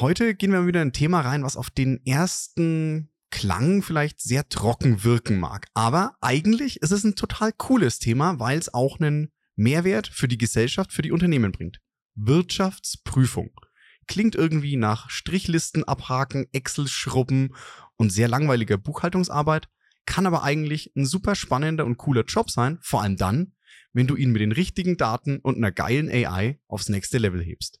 Heute gehen wir wieder in ein Thema rein, was auf den ersten Klang vielleicht sehr trocken wirken mag. Aber eigentlich ist es ein total cooles Thema, weil es auch einen Mehrwert für die Gesellschaft, für die Unternehmen bringt. Wirtschaftsprüfung. Klingt irgendwie nach Strichlisten abhaken, Excel schrubben und sehr langweiliger Buchhaltungsarbeit, kann aber eigentlich ein super spannender und cooler Job sein, vor allem dann, wenn du ihn mit den richtigen Daten und einer geilen AI aufs nächste Level hebst.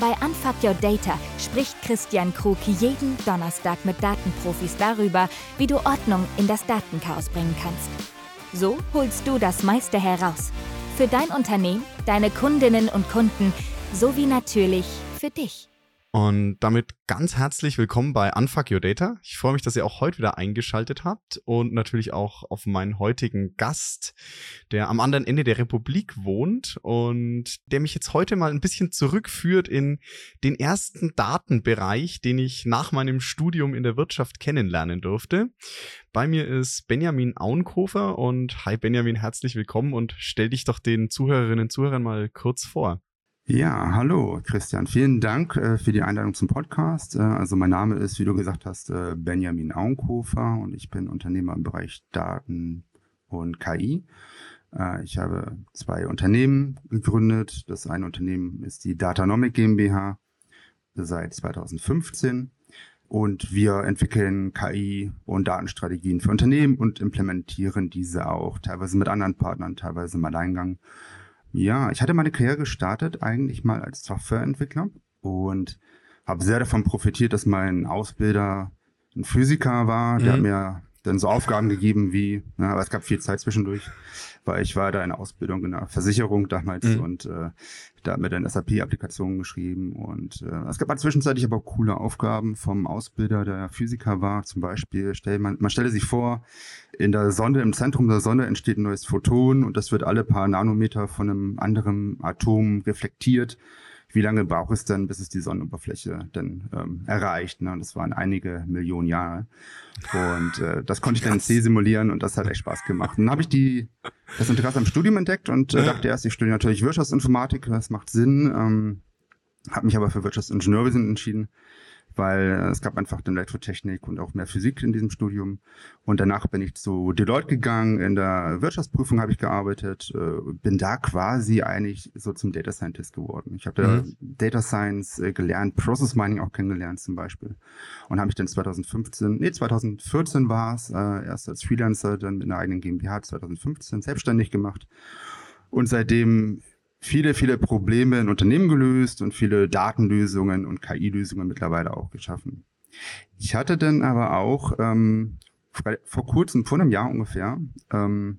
Bei Unfuck Your Data spricht Christian Krug jeden Donnerstag mit Datenprofis darüber, wie du Ordnung in das Datenchaos bringen kannst. So holst du das meiste heraus. Für dein Unternehmen, deine Kundinnen und Kunden sowie natürlich für dich. Und damit ganz herzlich willkommen bei Unfuck Your Data. Ich freue mich, dass ihr auch heute wieder eingeschaltet habt und natürlich auch auf meinen heutigen Gast, der am anderen Ende der Republik wohnt und der mich jetzt heute mal ein bisschen zurückführt in den ersten Datenbereich, den ich nach meinem Studium in der Wirtschaft kennenlernen durfte. Bei mir ist Benjamin Auenkofer und hi Benjamin, herzlich willkommen und stell dich doch den Zuhörerinnen und Zuhörern mal kurz vor. Ja, hallo Christian. Vielen Dank äh, für die Einladung zum Podcast. Äh, also mein Name ist, wie du gesagt hast, äh, Benjamin Auenkofer und ich bin Unternehmer im Bereich Daten und KI. Äh, ich habe zwei Unternehmen gegründet. Das eine Unternehmen ist die Datanomic GmbH seit 2015 und wir entwickeln KI und Datenstrategien für Unternehmen und implementieren diese auch, teilweise mit anderen Partnern, teilweise im Alleingang. Ja, ich hatte meine Karriere gestartet eigentlich mal als Softwareentwickler und habe sehr davon profitiert, dass mein Ausbilder ein Physiker war. Der mhm. hat mir dann so Aufgaben gegeben wie, na, aber es gab viel Zeit zwischendurch, weil ich war da in der Ausbildung in der Versicherung damals mhm. und äh, da hat mir dann SAP-Applikationen geschrieben und äh, es gab mal zwischenzeitlich aber auch coole Aufgaben vom Ausbilder, der Physiker war. Zum Beispiel, stell, man, man stelle sich vor, in der Sonne, im Zentrum der Sonne entsteht ein neues Photon und das wird alle paar Nanometer von einem anderen Atom reflektiert wie lange braucht es denn, bis es die Sonnenoberfläche denn ähm, erreicht? Ne? Und das waren einige Millionen Jahre. Und äh, das konnte ich dann in C simulieren und das hat echt Spaß gemacht. Und dann habe ich die, das Interesse am Studium entdeckt und äh, dachte erst, ich studiere natürlich Wirtschaftsinformatik, das macht Sinn. Ähm, habe mich aber für Wirtschaftsingenieurwesen entschieden weil äh, es gab einfach dann Elektrotechnik und auch mehr Physik in diesem Studium. Und danach bin ich zu Deloitte gegangen, in der Wirtschaftsprüfung habe ich gearbeitet, äh, bin da quasi eigentlich so zum Data Scientist geworden. Ich habe da mhm. Data Science äh, gelernt, Process Mining auch kennengelernt zum Beispiel. Und habe mich dann 2015, nee, 2014 war es, erst als Freelancer, dann mit einer eigenen GmbH 2015 selbstständig gemacht. Und seitdem viele, viele Probleme in Unternehmen gelöst und viele Datenlösungen und KI-Lösungen mittlerweile auch geschaffen. Ich hatte dann aber auch ähm, vor kurzem, vor einem Jahr ungefähr, ähm,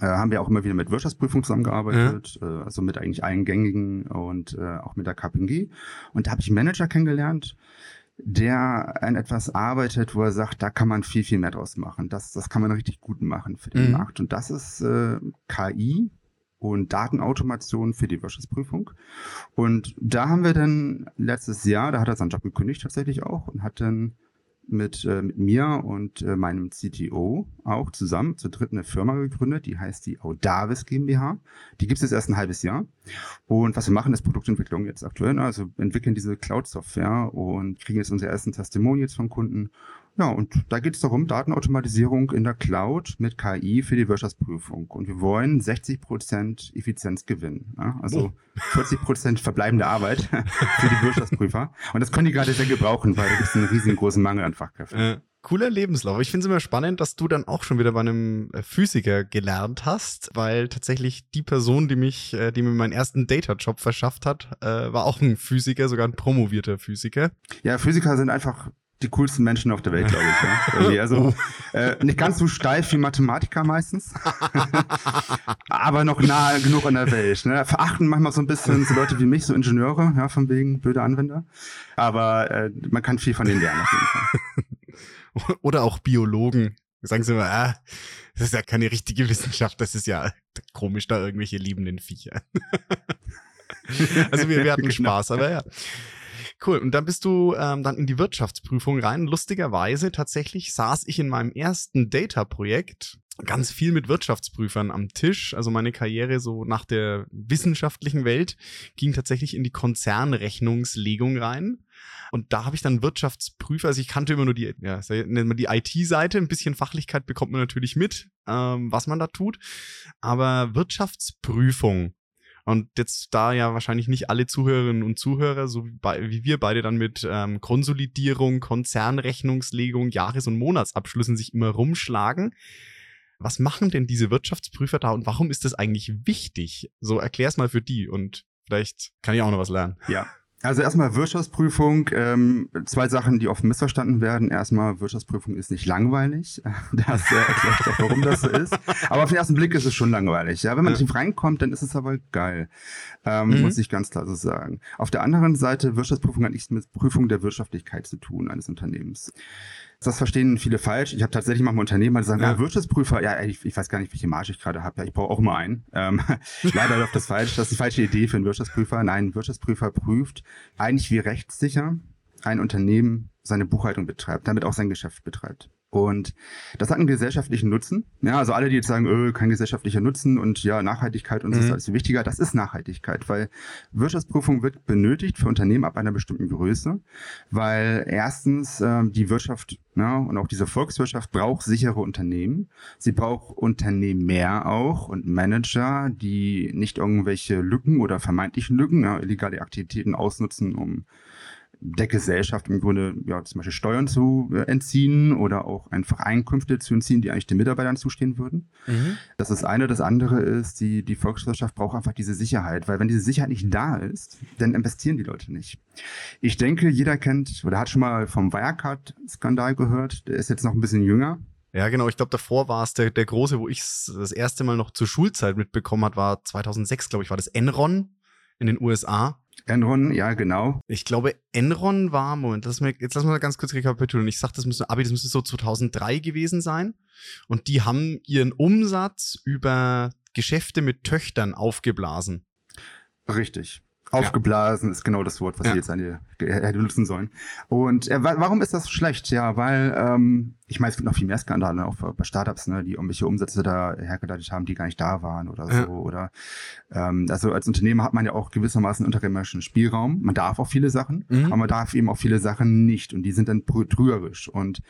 äh, haben wir auch immer wieder mit Wirtschaftsprüfung zusammengearbeitet, ja. äh, also mit eigentlich allen gängigen und äh, auch mit der KPMG. Und da habe ich einen Manager kennengelernt, der an etwas arbeitet, wo er sagt, da kann man viel, viel mehr draus machen. Das, das kann man richtig gut machen für den mhm. Markt. Und das ist äh, KI, und Datenautomation für die Wirtschaftsprüfung. Und da haben wir dann letztes Jahr, da hat er seinen Job gekündigt tatsächlich auch und hat dann mit, äh, mit mir und äh, meinem CTO auch zusammen zu dritt eine Firma gegründet, die heißt die Audavis GmbH. Die gibt es jetzt erst ein halbes Jahr. Und was wir machen, ist Produktentwicklung jetzt aktuell. Also entwickeln diese Cloud-Software und kriegen jetzt unsere ersten Testimonials von Kunden ja, und da geht es darum, Datenautomatisierung in der Cloud mit KI für die Wirtschaftsprüfung. Und wir wollen 60 Prozent Effizienz gewinnen. Ja? Also oh. 40 Prozent verbleibende Arbeit für die Wirtschaftsprüfer. Und das können die gerade sehr gebrauchen, weil da gibt es einen riesengroßen Mangel an Fachkräften. Äh, cooler Lebenslauf. Ich finde es immer spannend, dass du dann auch schon wieder bei einem äh, Physiker gelernt hast, weil tatsächlich die Person, die mich, äh, die mir meinen ersten Data-Job verschafft hat, äh, war auch ein Physiker, sogar ein promovierter Physiker. Ja, Physiker sind einfach die coolsten Menschen auf der Welt, glaube ich. Ja. Also äh, nicht ganz so steif wie Mathematiker meistens, aber noch nah genug an der Welt. Ne? Verachten manchmal so ein bisschen so Leute wie mich, so Ingenieure, ja, von wegen blöde Anwender. Aber äh, man kann viel von denen lernen auf jeden Fall. Oder auch Biologen. Sagen sie immer, ah, das ist ja keine richtige Wissenschaft, das ist ja komisch, da irgendwelche liebenden Viecher. also wir, wir hatten genau. Spaß, aber ja. Cool. Und dann bist du ähm, dann in die Wirtschaftsprüfung rein. Lustigerweise tatsächlich saß ich in meinem ersten Data-Projekt ganz viel mit Wirtschaftsprüfern am Tisch. Also meine Karriere so nach der wissenschaftlichen Welt ging tatsächlich in die Konzernrechnungslegung rein. Und da habe ich dann Wirtschaftsprüfer, also ich kannte immer nur die, ja, die IT-Seite, ein bisschen Fachlichkeit bekommt man natürlich mit, ähm, was man da tut. Aber Wirtschaftsprüfung und jetzt da ja wahrscheinlich nicht alle Zuhörerinnen und Zuhörer, so wie wir beide dann mit ähm, Konsolidierung, Konzernrechnungslegung, Jahres- und Monatsabschlüssen sich immer rumschlagen. Was machen denn diese Wirtschaftsprüfer da und warum ist das eigentlich wichtig? So erklär's mal für die und vielleicht kann ich auch noch was lernen. Ja, also erstmal Wirtschaftsprüfung. Ähm, zwei Sachen, die oft missverstanden werden. Erstmal, Wirtschaftsprüfung ist nicht langweilig. Das äh, erklärt auch, warum das so ist. Aber auf den ersten Blick ist es schon langweilig. Ja, wenn man ja. nicht reinkommt, dann ist es aber geil. Ähm, mhm. Muss ich ganz klar so sagen. Auf der anderen Seite, Wirtschaftsprüfung hat nichts mit Prüfung der Wirtschaftlichkeit zu tun eines Unternehmens. Das verstehen viele falsch. Ich habe tatsächlich manchmal Unternehmer, die sagen, ja. ja, Wirtschaftsprüfer, ja, ich, ich, weiß gar nicht, welche Marge ich gerade habe. Ja, ich brauche auch immer einen. Ähm, leider läuft das falsch. Das ist die falsche Idee für einen Wirtschaftsprüfer. Nein, ein Wirtschaftsprüfer prüft eigentlich wie rechtssicher ein Unternehmen seine Buchhaltung betreibt, damit auch sein Geschäft betreibt. Und das hat einen gesellschaftlichen Nutzen. Ja, also alle, die jetzt sagen, öh, kein gesellschaftlicher Nutzen und ja, Nachhaltigkeit und so mhm. ist alles viel wichtiger, das ist Nachhaltigkeit, weil Wirtschaftsprüfung wird benötigt für Unternehmen ab einer bestimmten Größe, weil erstens äh, die Wirtschaft ja, und auch diese Volkswirtschaft braucht sichere Unternehmen. Sie braucht Unternehmer auch und Manager, die nicht irgendwelche Lücken oder vermeintlichen Lücken, ja, illegale Aktivitäten ausnutzen, um der Gesellschaft im Grunde ja zum Beispiel Steuern zu äh, entziehen oder auch einfach Einkünfte zu entziehen, die eigentlich den Mitarbeitern zustehen würden. Mhm. Das ist eine. Das andere ist, die, die Volkswirtschaft braucht einfach diese Sicherheit, weil wenn diese Sicherheit nicht da ist, dann investieren die Leute nicht. Ich denke, jeder kennt oder hat schon mal vom Wirecard-Skandal gehört. Der ist jetzt noch ein bisschen jünger. Ja, genau. Ich glaube, davor war es der, der große, wo ich das erste Mal noch zur Schulzeit mitbekommen hat, war 2006, glaube ich, war das Enron in den USA. Enron, ja, genau. Ich glaube, Enron war, Moment, lass mir, jetzt lass mal ganz kurz rekapitulieren. Ich sag, das müsste, aber das müsste so 2003 gewesen sein. Und die haben ihren Umsatz über Geschäfte mit Töchtern aufgeblasen. Richtig. Aufgeblasen ja. ist genau das Wort, was ja. ich jetzt an dir hätte nutzen sollen. Und äh, warum ist das schlecht? Ja, weil ähm, ich meine, es gibt noch viel mehr Skandale, auch bei Startups, ne, die irgendwelche Umsätze da hergeleitet haben, die gar nicht da waren oder so. Ja. Oder ähm, also als Unternehmer hat man ja auch gewissermaßen unternehmerischen Spielraum. Man darf auch viele Sachen, mhm. aber man darf eben auch viele Sachen nicht. Und die sind dann trügerisch. Und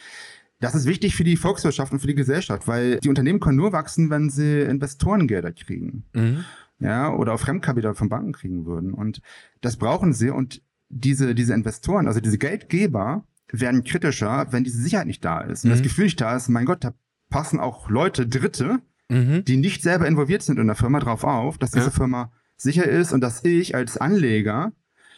das ist wichtig für die Volkswirtschaft und für die Gesellschaft, weil die Unternehmen können nur wachsen, wenn sie Investorengelder kriegen. Mhm ja, oder auch Fremdkapital von Banken kriegen würden. Und das brauchen sie und diese, diese Investoren, also diese Geldgeber, werden kritischer, wenn diese Sicherheit nicht da ist. Und mhm. das Gefühl nicht da ist, mein Gott, da passen auch Leute, Dritte, mhm. die nicht selber involviert sind in der Firma, drauf auf, dass diese ja. Firma sicher ist und dass ich als Anleger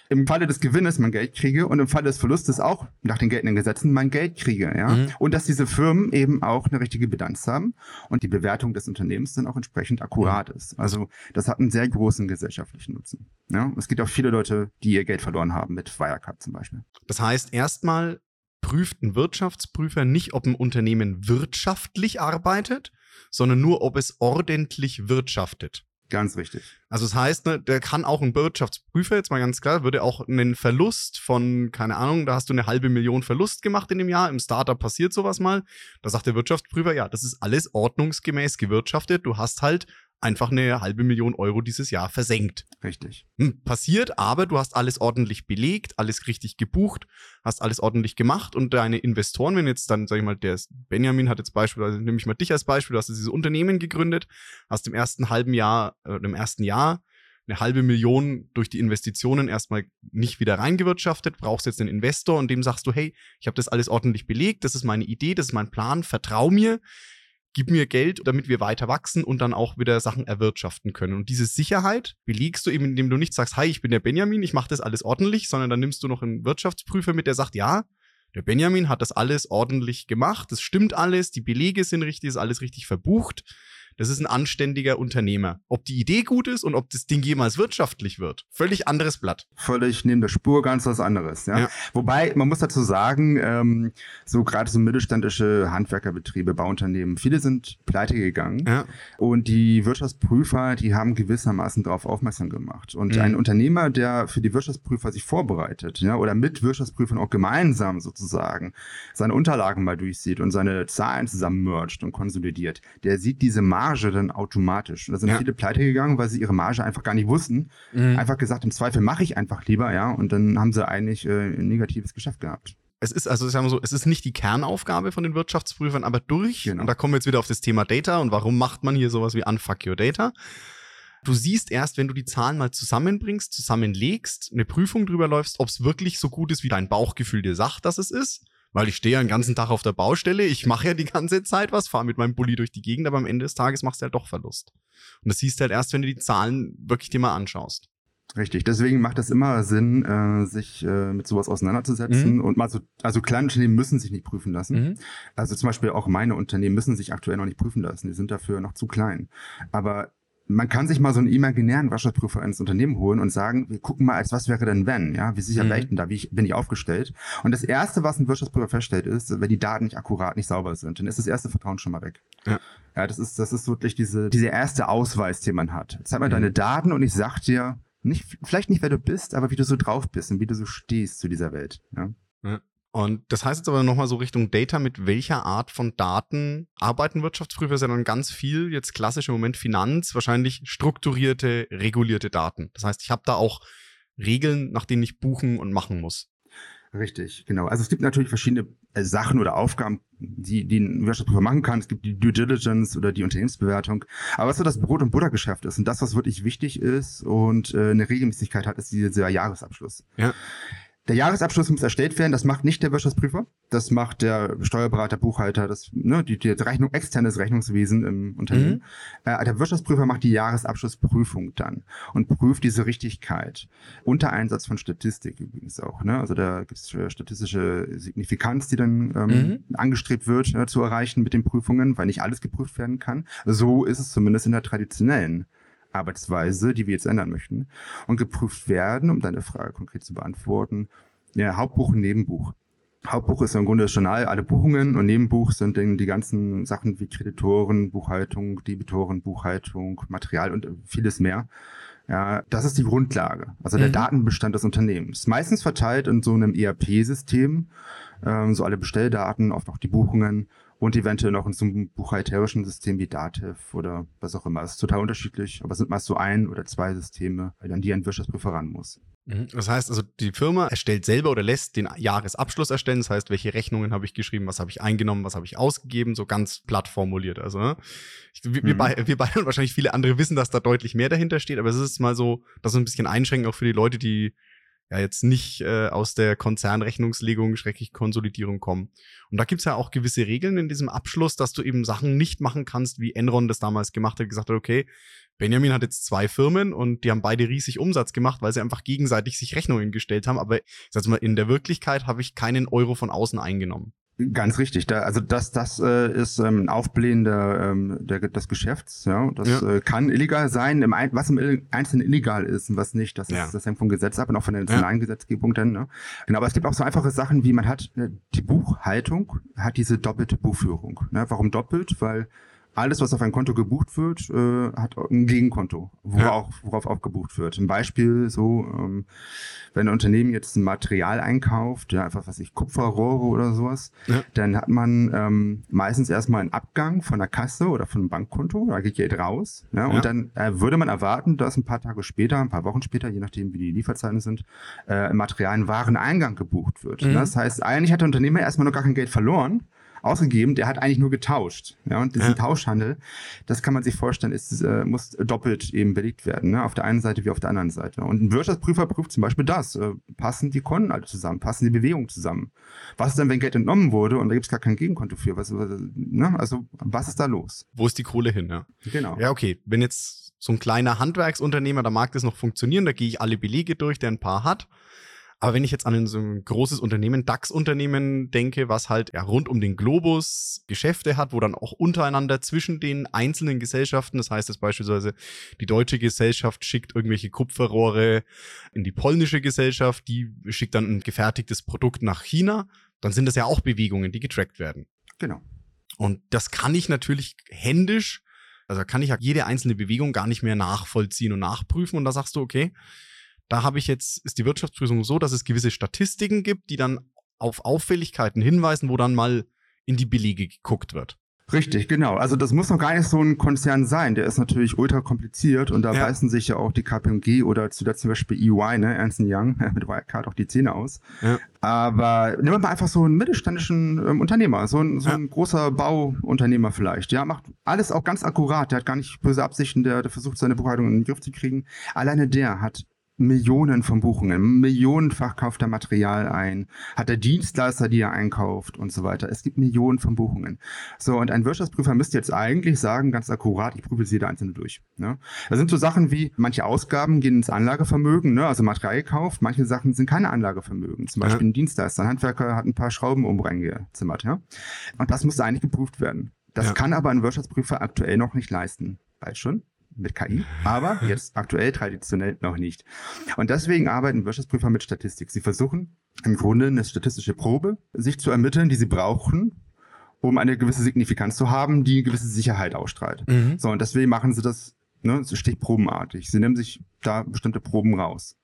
im Falle des Gewinnes mein Geld kriege und im Falle des Verlustes auch nach den geltenden Gesetzen mein Geld kriege, ja. Mhm. Und dass diese Firmen eben auch eine richtige Bilanz haben und die Bewertung des Unternehmens dann auch entsprechend akkurat mhm. ist. Also das hat einen sehr großen gesellschaftlichen Nutzen. Ja. Es gibt auch viele Leute, die ihr Geld verloren haben mit Wirecard zum Beispiel. Das heißt, erstmal prüft ein Wirtschaftsprüfer nicht, ob ein Unternehmen wirtschaftlich arbeitet, sondern nur, ob es ordentlich wirtschaftet. Ganz richtig. Also das heißt, ne, der kann auch ein Wirtschaftsprüfer, jetzt mal ganz klar, würde auch einen Verlust von, keine Ahnung, da hast du eine halbe Million Verlust gemacht in dem Jahr, im Startup passiert sowas mal. Da sagt der Wirtschaftsprüfer, ja, das ist alles ordnungsgemäß gewirtschaftet. Du hast halt einfach eine halbe Million Euro dieses Jahr versenkt. Richtig. Hm, passiert, aber du hast alles ordentlich belegt, alles richtig gebucht, hast alles ordentlich gemacht und deine Investoren, wenn jetzt dann, sag ich mal, der Benjamin hat jetzt beispielsweise, nehme ich mal dich als Beispiel, du hast dieses Unternehmen gegründet, hast im ersten halben Jahr, äh, im ersten Jahr eine halbe Million durch die Investitionen erstmal nicht wieder reingewirtschaftet, brauchst jetzt einen Investor und dem sagst du, hey, ich habe das alles ordentlich belegt, das ist meine Idee, das ist mein Plan, vertrau mir gib mir Geld, damit wir weiter wachsen und dann auch wieder Sachen erwirtschaften können. Und diese Sicherheit belegst du eben, indem du nicht sagst, hi, ich bin der Benjamin, ich mache das alles ordentlich, sondern dann nimmst du noch einen Wirtschaftsprüfer mit, der sagt, ja, der Benjamin hat das alles ordentlich gemacht, das stimmt alles, die Belege sind richtig, ist alles richtig verbucht. Das ist ein anständiger Unternehmer. Ob die Idee gut ist und ob das Ding jemals wirtschaftlich wird, völlig anderes Blatt. Völlig neben der Spur ganz was anderes. Ja? ja. Wobei, man muss dazu sagen, ähm, so gerade so mittelständische Handwerkerbetriebe, Bauunternehmen, viele sind pleite gegangen. Ja. Und die Wirtschaftsprüfer, die haben gewissermaßen darauf aufmerksam gemacht. Und mhm. ein Unternehmer, der für die Wirtschaftsprüfer sich vorbereitet, ja, oder mit Wirtschaftsprüfern auch gemeinsam sozusagen seine Unterlagen mal durchsieht und seine Zahlen zusammen mercht und konsolidiert, der sieht diese Marge dann automatisch. Und da sind ja. viele pleite gegangen, weil sie ihre Marge einfach gar nicht wussten. Mhm. Einfach gesagt, im Zweifel mache ich einfach lieber, ja. Und dann haben sie eigentlich äh, ein negatives Geschäft gehabt es ist, also sagen wir so, es ist nicht die Kernaufgabe von den Wirtschaftsprüfern, aber durch, genau. und da kommen wir jetzt wieder auf das Thema Data und warum macht man hier sowas wie Unfuck Your Data? Du siehst erst, wenn du die Zahlen mal zusammenbringst, zusammenlegst, eine Prüfung drüber läufst, ob es wirklich so gut ist, wie dein Bauchgefühl dir sagt, dass es ist. Weil ich stehe ja den ganzen Tag auf der Baustelle, ich mache ja die ganze Zeit was, fahre mit meinem Bulli durch die Gegend, aber am Ende des Tages machst du halt doch Verlust. Und das siehst du halt erst, wenn du die Zahlen wirklich dir mal anschaust. Richtig, deswegen macht es immer Sinn, äh, sich äh, mit sowas auseinanderzusetzen. Mhm. Und mal so, also kleine Unternehmen müssen sich nicht prüfen lassen. Mhm. Also zum Beispiel auch meine Unternehmen müssen sich aktuell noch nicht prüfen lassen. Die sind dafür noch zu klein. Aber man kann sich mal so einen imaginären Wirtschaftsprüfer ins Unternehmen holen und sagen, wir gucken mal, als was wäre denn wenn, ja, wie sicher mhm. wäre ich denn da, wie ich, bin ich aufgestellt? Und das erste, was ein Wirtschaftsprüfer feststellt, ist, wenn die Daten nicht akkurat, nicht sauber sind, dann ist das erste Vertrauen schon mal weg. Ja. Ja, das ist, das ist wirklich diese, diese erste Ausweis, den man hat. Zeig mal mhm. deine Daten und ich sag dir, nicht, vielleicht nicht, wer du bist, aber wie du so drauf bist und wie du so stehst zu dieser Welt. Ja. ja. Und das heißt jetzt aber nochmal so Richtung Data, mit welcher Art von Daten arbeiten Wirtschaftsprüfer? Ist ja dann ganz viel, jetzt klassisch im Moment Finanz, wahrscheinlich strukturierte, regulierte Daten. Das heißt, ich habe da auch Regeln, nach denen ich buchen und machen muss. Richtig, genau. Also es gibt natürlich verschiedene äh, Sachen oder Aufgaben, die, die ein Wirtschaftsprüfer machen kann. Es gibt die Due Diligence oder die Unternehmensbewertung. Aber was so das Brot- und Buttergeschäft ist und das, was wirklich wichtig ist und äh, eine Regelmäßigkeit hat, ist dieser Jahresabschluss. Ja. Der Jahresabschluss muss erstellt werden. Das macht nicht der Wirtschaftsprüfer. Das macht der Steuerberater, Buchhalter, das, ne, die, die Rechnung, externes Rechnungswesen im Unternehmen. Mhm. Äh, der Wirtschaftsprüfer macht die Jahresabschlussprüfung dann und prüft diese Richtigkeit. Unter Einsatz von Statistik übrigens auch. Ne? Also da gibt es statistische Signifikanz, die dann ähm, mhm. angestrebt wird, ne, zu erreichen mit den Prüfungen, weil nicht alles geprüft werden kann. So ist es zumindest in der traditionellen Arbeitsweise, die wir jetzt ändern möchten, und geprüft werden, um deine Frage konkret zu beantworten, ja, Hauptbuch und Nebenbuch. Hauptbuch ist im Grunde das Journal, alle Buchungen und Nebenbuch sind dann die ganzen Sachen wie Kreditoren, Buchhaltung, Debitoren, Buchhaltung, Material und vieles mehr. Ja, das ist die Grundlage, also der mhm. Datenbestand des Unternehmens. Meistens verteilt in so einem ERP-System, ähm, so alle Bestelldaten, oft auch die Buchungen und eventuell noch in so einem buchhalterischen System wie Dativ oder was auch immer. Das ist total unterschiedlich, aber es sind meist so ein oder zwei Systeme, an die ein Wirtschaftsprüfer ran muss. Mhm. Das heißt also, die Firma erstellt selber oder lässt den Jahresabschluss erstellen. Das heißt, welche Rechnungen habe ich geschrieben, was habe ich eingenommen, was habe ich ausgegeben, so ganz platt formuliert. Also, ne? ich, wir, mhm. wir, beide, wir beide und wahrscheinlich viele andere wissen, dass da deutlich mehr dahinter steht, aber es ist mal so, das ist ein bisschen einschränkend auch für die Leute, die ja jetzt nicht äh, aus der Konzernrechnungslegung, schrecklich Konsolidierung kommen. Und da gibt's ja auch gewisse Regeln in diesem Abschluss, dass du eben Sachen nicht machen kannst, wie Enron das damals gemacht hat, gesagt hat, okay, Benjamin hat jetzt zwei Firmen und die haben beide riesig Umsatz gemacht, weil sie einfach gegenseitig sich Rechnungen gestellt haben. Aber ich sag's mal, in der Wirklichkeit habe ich keinen Euro von außen eingenommen. Ganz richtig. Da, also das, das äh, ist ähm, ein Aufblähen der, ähm, der, des Geschäfts. Ja, das ja. Äh, kann illegal sein. Im Ein was im Einzelnen illegal ist und was nicht, das, ja. ist, das hängt vom Gesetz ab und auch von der nationalen. Gesetzgebung dann. Ne? Genau, aber es gibt auch so einfache Sachen, wie man hat äh, die Buchhaltung hat diese doppelte Buchführung. Ne? Warum doppelt? Weil alles, was auf ein Konto gebucht wird, äh, hat ein Gegenkonto, worauf, ja. worauf auch gebucht wird. Ein Beispiel so, ähm, wenn ein Unternehmen jetzt ein Material einkauft, ja, einfach was ich Kupferrohre oder sowas, ja. dann hat man ähm, meistens erstmal einen Abgang von der Kasse oder von einem Bankkonto, da geht Geld raus, ja, und dann äh, würde man erwarten, dass ein paar Tage später, ein paar Wochen später, je nachdem wie die Lieferzeiten sind, äh, Material ein Wareneingang gebucht wird. Mhm. Das heißt, eigentlich hat der Unternehmer erstmal noch gar kein Geld verloren, ausgegeben, der hat eigentlich nur getauscht. Ja, und diesen ja. Tauschhandel, das kann man sich vorstellen, ist, äh, muss doppelt eben belegt werden, ne? auf der einen Seite wie auf der anderen Seite. Und ein Wirtschaftsprüfer prüft zum Beispiel das. Äh, passen die Konten alle zusammen? Passen die Bewegungen zusammen? Was ist denn, wenn Geld entnommen wurde und da gibt es gar kein Gegenkonto für? Was, ne? Also, was ist da los? Wo ist die Kohle hin? Ja? Genau. Ja, okay. Wenn jetzt so ein kleiner Handwerksunternehmer, da mag das noch funktionieren, da gehe ich alle Belege durch, der ein paar hat. Aber wenn ich jetzt an so ein großes Unternehmen, DAX-Unternehmen denke, was halt ja, rund um den Globus Geschäfte hat, wo dann auch untereinander zwischen den einzelnen Gesellschaften, das heißt dass beispielsweise die deutsche Gesellschaft schickt irgendwelche Kupferrohre in die polnische Gesellschaft, die schickt dann ein gefertigtes Produkt nach China, dann sind das ja auch Bewegungen, die getrackt werden. Genau. Und das kann ich natürlich händisch, also kann ich ja jede einzelne Bewegung gar nicht mehr nachvollziehen und nachprüfen. Und da sagst du, okay, da habe ich jetzt, ist die Wirtschaftsprüfung so, dass es gewisse Statistiken gibt, die dann auf Auffälligkeiten hinweisen, wo dann mal in die Belege geguckt wird. Richtig, genau. Also das muss noch gar nicht so ein Konzern sein. Der ist natürlich ultra kompliziert und da ja. beißen sich ja auch die KPMG oder zuletzt zum Beispiel EY, ne, Ernst Young, mit Wirecard auch die Zähne aus. Ja. Aber nehmen wir mal einfach so einen mittelständischen ähm, Unternehmer, so ein, so ein großer Bauunternehmer vielleicht. Ja, macht alles auch ganz akkurat. Der hat gar nicht böse Absichten, der, der versucht seine Buchhaltung in den Griff zu kriegen. Alleine der hat Millionen von Buchungen, millionenfach kauft er Material ein, hat er Dienstleister, die er einkauft und so weiter. Es gibt Millionen von Buchungen. So, und ein Wirtschaftsprüfer müsste jetzt eigentlich sagen, ganz akkurat, ich prüfe jede einzelne durch. Ne? Das sind so Sachen wie, manche Ausgaben gehen ins Anlagevermögen, ne? also Material gekauft, manche Sachen sind keine Anlagevermögen. Zum Beispiel ja. ein Dienstleister, ein Handwerker hat ein paar Schrauben um reingezimmert. Ja? Und das muss eigentlich geprüft werden. Das ja. kann aber ein Wirtschaftsprüfer aktuell noch nicht leisten. Weiß schon? Mit KI, aber jetzt aktuell traditionell noch nicht. Und deswegen arbeiten Wirtschaftsprüfer mit Statistik. Sie versuchen im Grunde eine statistische Probe sich zu ermitteln, die sie brauchen, um eine gewisse Signifikanz zu haben, die eine gewisse Sicherheit ausstrahlt. Mhm. So, und deswegen machen sie das ne, stichprobenartig. Sie nehmen sich da bestimmte Proben raus.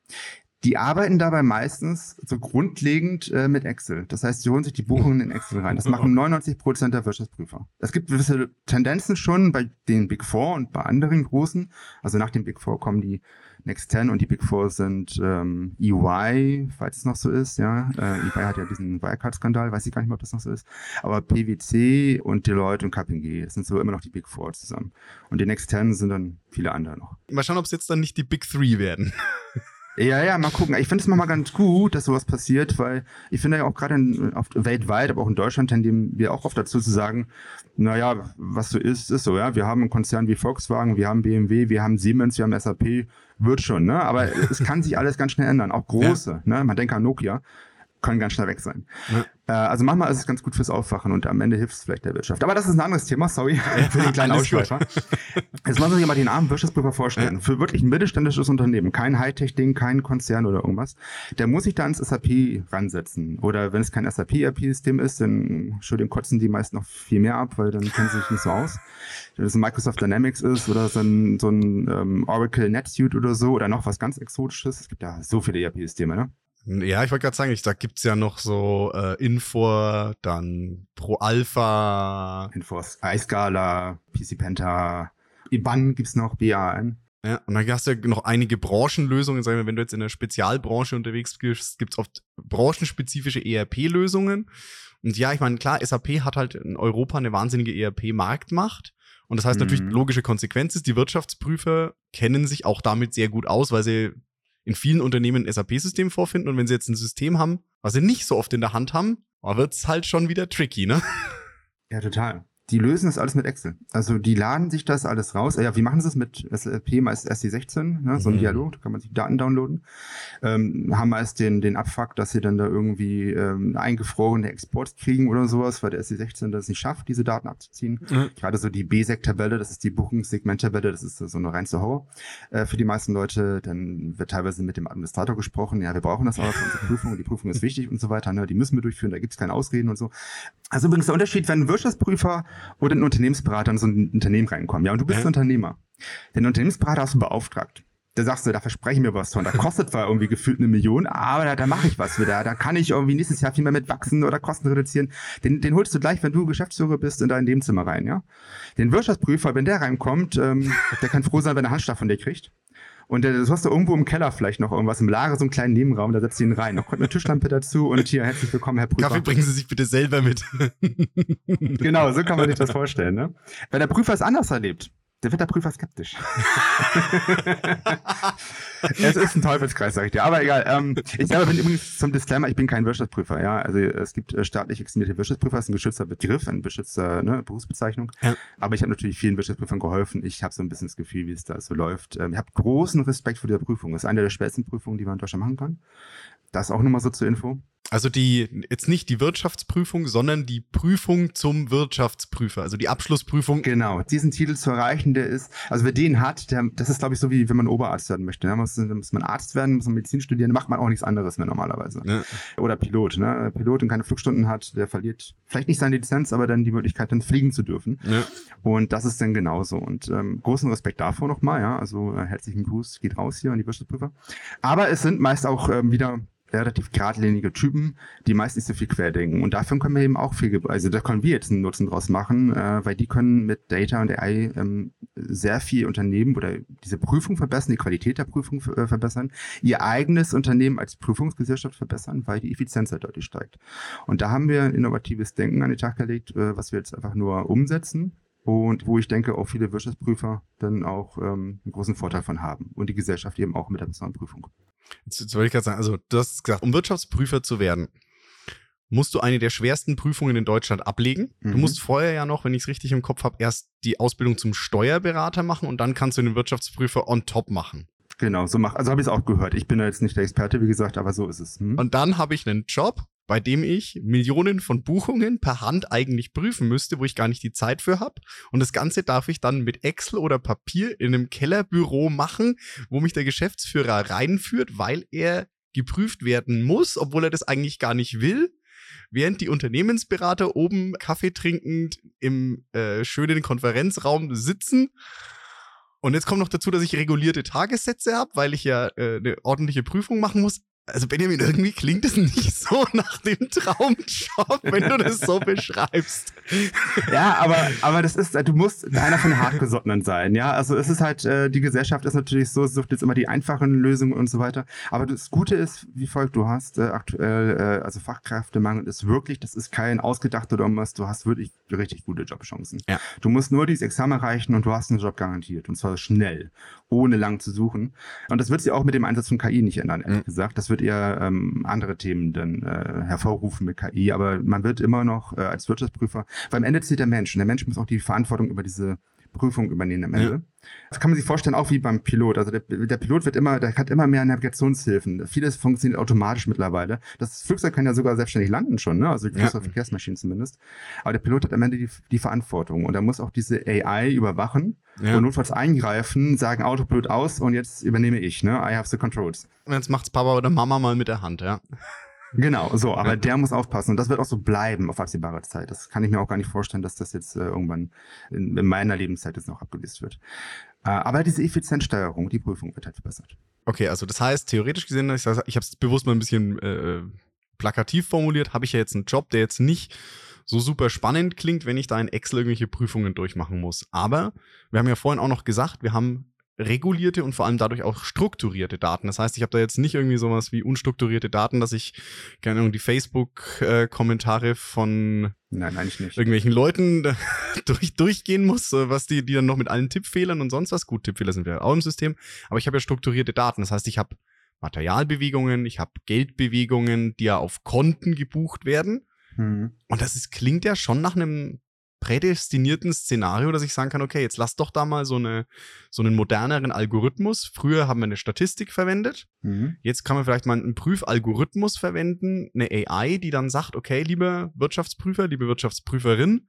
Die arbeiten dabei meistens so grundlegend äh, mit Excel. Das heißt, sie holen sich die Buchungen in Excel rein. Das machen 99 Prozent der Wirtschaftsprüfer. Es gibt gewisse Tendenzen schon bei den Big Four und bei anderen großen. Also nach dem Big Four kommen die Next Ten und die Big Four sind ähm, EY, falls es noch so ist. Ja, äh, EY hat ja diesen Wirecard-Skandal, weiß ich gar nicht mehr, ob das noch so ist. Aber PwC und Deloitte und KPMG, das sind so immer noch die Big Four zusammen. Und die Next Ten sind dann viele andere noch. Mal schauen, ob es jetzt dann nicht die Big Three werden. Ja, ja, mal gucken. Ich finde es mal ganz gut, dass sowas passiert, weil ich finde ja auch gerade weltweit, aber auch in Deutschland tendieren wir auch oft dazu zu sagen, naja, was so ist, ist so, ja. Wir haben einen Konzern wie Volkswagen, wir haben BMW, wir haben Siemens, wir haben SAP, wird schon, ne? Aber es kann sich alles ganz schnell ändern, auch große, ja. ne? Man denkt an Nokia können ganz schnell weg sein. Ja. Äh, also manchmal ist es ganz gut fürs Aufwachen und am Ende hilft es vielleicht der Wirtschaft. Aber das ist ein anderes Thema, sorry für den kleinen Ausschweifer. Jetzt muss man sich mal den armen Wirtschaftsprüfer vorstellen. Ja. Für wirklich ein mittelständisches Unternehmen, kein Hightech-Ding, kein Konzern oder irgendwas, der muss sich da ans SAP ransetzen. Oder wenn es kein SAP-ERP-System ist, dann Entschuldigung, kotzen die meist noch viel mehr ab, weil dann kennen sie sich nicht so aus. Wenn es ein Microsoft Dynamics ist oder so ein, so ein um, Oracle NetSuite oder so oder noch was ganz Exotisches. Es gibt ja so viele ERP-Systeme, ne? Ja, ich wollte gerade sagen, ich, da gibt's ja noch so äh, Infor, dann Pro Alpha. Infor iScala, PC Penta, IBAN gibt's noch, BAN. Ja, und dann hast du ja noch einige Branchenlösungen. Sagen wir, wenn du jetzt in der Spezialbranche unterwegs bist, gibt's oft branchenspezifische ERP-Lösungen. Und ja, ich meine, klar, SAP hat halt in Europa eine wahnsinnige ERP-Marktmacht. Und das heißt mhm. natürlich, logische Konsequenz ist, die Wirtschaftsprüfer kennen sich auch damit sehr gut aus, weil sie in vielen Unternehmen ein SAP-System vorfinden und wenn sie jetzt ein System haben, was sie nicht so oft in der Hand haben, wird's halt schon wieder tricky, ne? Ja, total die lösen das alles mit Excel. Also die laden sich das alles raus. Ja, wie machen sie es mit SLP meist SC16, ne? so ein mhm. Dialog, da kann man sich Daten downloaden. Ähm, haben meist den, den Abfuck, dass sie dann da irgendwie ähm, eingefrorene Exports kriegen oder sowas, weil der SC16 das nicht schafft, diese Daten abzuziehen. Mhm. Gerade so die BSEC-Tabelle, das ist die Buchungssegment-Tabelle, das ist so eine rein Horror äh, für die meisten Leute. Dann wird teilweise mit dem Administrator gesprochen, ja, wir brauchen das aber für unsere Prüfung, die Prüfung ist wichtig und so weiter, ne? die müssen wir durchführen, da gibt's keine Ausreden und so. Also übrigens der Unterschied, wenn ein Wirtschaftsprüfer oder ein Unternehmensberater in so ein Unternehmen reinkommen. Ja, und du bist ja. Unternehmer. Den Unternehmensberater hast du beauftragt. Da sagst du, da verspreche ich mir was von. Da kostet zwar irgendwie gefühlt eine Million, aber da, da mache ich was wieder. Da kann ich irgendwie nächstes Jahr viel mehr mit wachsen oder Kosten reduzieren. Den, den holst du gleich, wenn du Geschäftsführer bist, in dein Nebenzimmer rein, ja. Den Wirtschaftsprüfer, wenn der reinkommt, ähm, der kann froh sein, wenn er Handschlag von dir kriegt. Und das hast du irgendwo im Keller vielleicht noch irgendwas im Lager, so einen kleinen Nebenraum, da setzt du ihn rein. Noch kommt eine Tischlampe dazu und hier, herzlich willkommen, Herr Prüfer. Kaffee bringen Sie sich bitte selber mit. genau, so kann man sich das vorstellen. Ne? Wenn der Prüfer es anders erlebt, der wird der Prüfer skeptisch. es ist ein Teufelskreis, sag ich dir. Aber egal. Ähm, ich selber bin übrigens zum Disclaimer, ich bin kein Wirtschaftsprüfer. Ja, also es gibt äh, staatlich examinierte Wirtschaftsprüfer, das ist ein geschützter Begriff, eine geschützte ne, Berufsbezeichnung. Ja. Aber ich habe natürlich vielen Wirtschaftsprüfern geholfen. Ich habe so ein bisschen das Gefühl, wie es da so läuft. Ähm, ich habe großen Respekt vor der Prüfung. Das ist eine der schwersten Prüfungen, die man in Deutschland machen kann. Das auch nochmal so zur Info. Also die, jetzt nicht die Wirtschaftsprüfung, sondern die Prüfung zum Wirtschaftsprüfer, also die Abschlussprüfung. Genau, diesen Titel zu erreichen, der ist, also wer den hat, der, das ist glaube ich so wie, wenn man Oberarzt werden möchte. Da muss, muss man Arzt werden, muss man Medizin studieren, macht man auch nichts anderes mehr normalerweise. Ja. Oder Pilot, ne? Pilot und keine Flugstunden hat, der verliert vielleicht nicht seine Lizenz, aber dann die Möglichkeit, dann fliegen zu dürfen. Ja. Und das ist dann genauso. Und ähm, großen Respekt davor nochmal, ja. Also äh, herzlichen Gruß geht raus hier an die Wirtschaftsprüfer. Aber es sind meist auch ähm, wieder relativ geradlinige Typen, die meist nicht so viel querdenken. Und dafür können wir eben auch viel, also da können wir jetzt einen Nutzen draus machen, äh, weil die können mit Data und AI ähm, sehr viel Unternehmen oder diese Prüfung verbessern, die Qualität der Prüfung äh, verbessern, ihr eigenes Unternehmen als Prüfungsgesellschaft verbessern, weil die Effizienz halt deutlich steigt. Und da haben wir innovatives Denken an den Tag gelegt, äh, was wir jetzt einfach nur umsetzen und wo ich denke, auch viele Wirtschaftsprüfer dann auch ähm, einen großen Vorteil von haben und die Gesellschaft eben auch mit der besseren Prüfung. Jetzt, jetzt wollte ich gerade sagen, also du hast gesagt, um Wirtschaftsprüfer zu werden, musst du eine der schwersten Prüfungen in Deutschland ablegen. Mhm. Du musst vorher ja noch, wenn ich es richtig im Kopf habe, erst die Ausbildung zum Steuerberater machen und dann kannst du den Wirtschaftsprüfer on top machen. Genau, so mach. Also habe ich es auch gehört. Ich bin da jetzt nicht der Experte, wie gesagt, aber so ist es. Hm? Und dann habe ich einen Job, bei dem ich Millionen von Buchungen per Hand eigentlich prüfen müsste, wo ich gar nicht die Zeit für habe. Und das Ganze darf ich dann mit Excel oder Papier in einem Kellerbüro machen, wo mich der Geschäftsführer reinführt, weil er geprüft werden muss, obwohl er das eigentlich gar nicht will. Während die Unternehmensberater oben Kaffee trinkend im äh, schönen Konferenzraum sitzen. Und jetzt kommt noch dazu, dass ich regulierte Tagessätze habe, weil ich ja äh, eine ordentliche Prüfung machen muss. Also Benjamin, irgendwie klingt es nicht so nach dem Traumjob, wenn du das so beschreibst. Ja, aber, aber das ist, du musst einer von den Hartgesottenen sein, ja. Also es ist halt, äh, die Gesellschaft ist natürlich so, sucht jetzt immer die einfachen Lösungen und so weiter. Aber das Gute ist, wie folgt, du hast äh, aktuell, äh, also Fachkräftemangel ist wirklich, das ist kein ausgedachter Dommers, du hast wirklich richtig gute Jobchancen. Ja. Du musst nur dieses Examen erreichen und du hast einen Job garantiert. Und zwar schnell, ohne lang zu suchen. Und das wird sich auch mit dem Einsatz von KI nicht ändern, ehrlich mhm. gesagt. Das wird eher ähm, andere Themen dann äh, hervorrufen mit KI, aber man wird immer noch äh, als Wirtschaftsprüfer, weil am Ende zählt der Mensch und der Mensch muss auch die Verantwortung über diese Prüfung übernehmen am Ende. Ja. Das kann man sich vorstellen, auch wie beim Pilot. Also der, der, Pilot wird immer, der hat immer mehr Navigationshilfen. Vieles funktioniert automatisch mittlerweile. Das Flugzeug kann ja sogar selbstständig landen schon, ne? Also größere ja. Verkehrsmaschinen zumindest. Aber der Pilot hat am Ende die, die Verantwortung und er muss auch diese AI überwachen ja. und notfalls eingreifen, sagen Autopilot aus und jetzt übernehme ich, ne? I have the controls. Und jetzt macht's Papa oder Mama mal mit der Hand, ja. Genau, so, aber der muss aufpassen und das wird auch so bleiben auf absehbare Zeit. Das kann ich mir auch gar nicht vorstellen, dass das jetzt äh, irgendwann in, in, meiner Lebenszeit jetzt noch abgelöst wird. Äh, aber diese Effizienzsteuerung, die Prüfung wird halt verbessert. Okay, also das heißt, theoretisch gesehen, ich, ich habe es bewusst mal ein bisschen äh, plakativ formuliert, habe ich ja jetzt einen Job, der jetzt nicht so super spannend klingt, wenn ich da in Excel irgendwelche Prüfungen durchmachen muss. Aber wir haben ja vorhin auch noch gesagt, wir haben regulierte und vor allem dadurch auch strukturierte Daten. Das heißt, ich habe da jetzt nicht irgendwie sowas wie unstrukturierte Daten, dass ich keine Ahnung die Facebook-Kommentare von Nein, nicht. irgendwelchen Leuten durch, durchgehen muss, äh, was die, die dann noch mit allen Tippfehlern und sonst was. Gut, Tippfehler sind wir auch im System, aber ich habe ja strukturierte Daten. Das heißt, ich habe Materialbewegungen, ich habe Geldbewegungen, die ja auf Konten gebucht werden. Mhm. Und das ist, klingt ja schon nach einem prädestinierten Szenario, dass ich sagen kann, okay, jetzt lass doch da mal so, eine, so einen moderneren Algorithmus. Früher haben wir eine Statistik verwendet. Mhm. Jetzt kann man vielleicht mal einen Prüfalgorithmus verwenden, eine AI, die dann sagt, okay, lieber Wirtschaftsprüfer, liebe Wirtschaftsprüferin,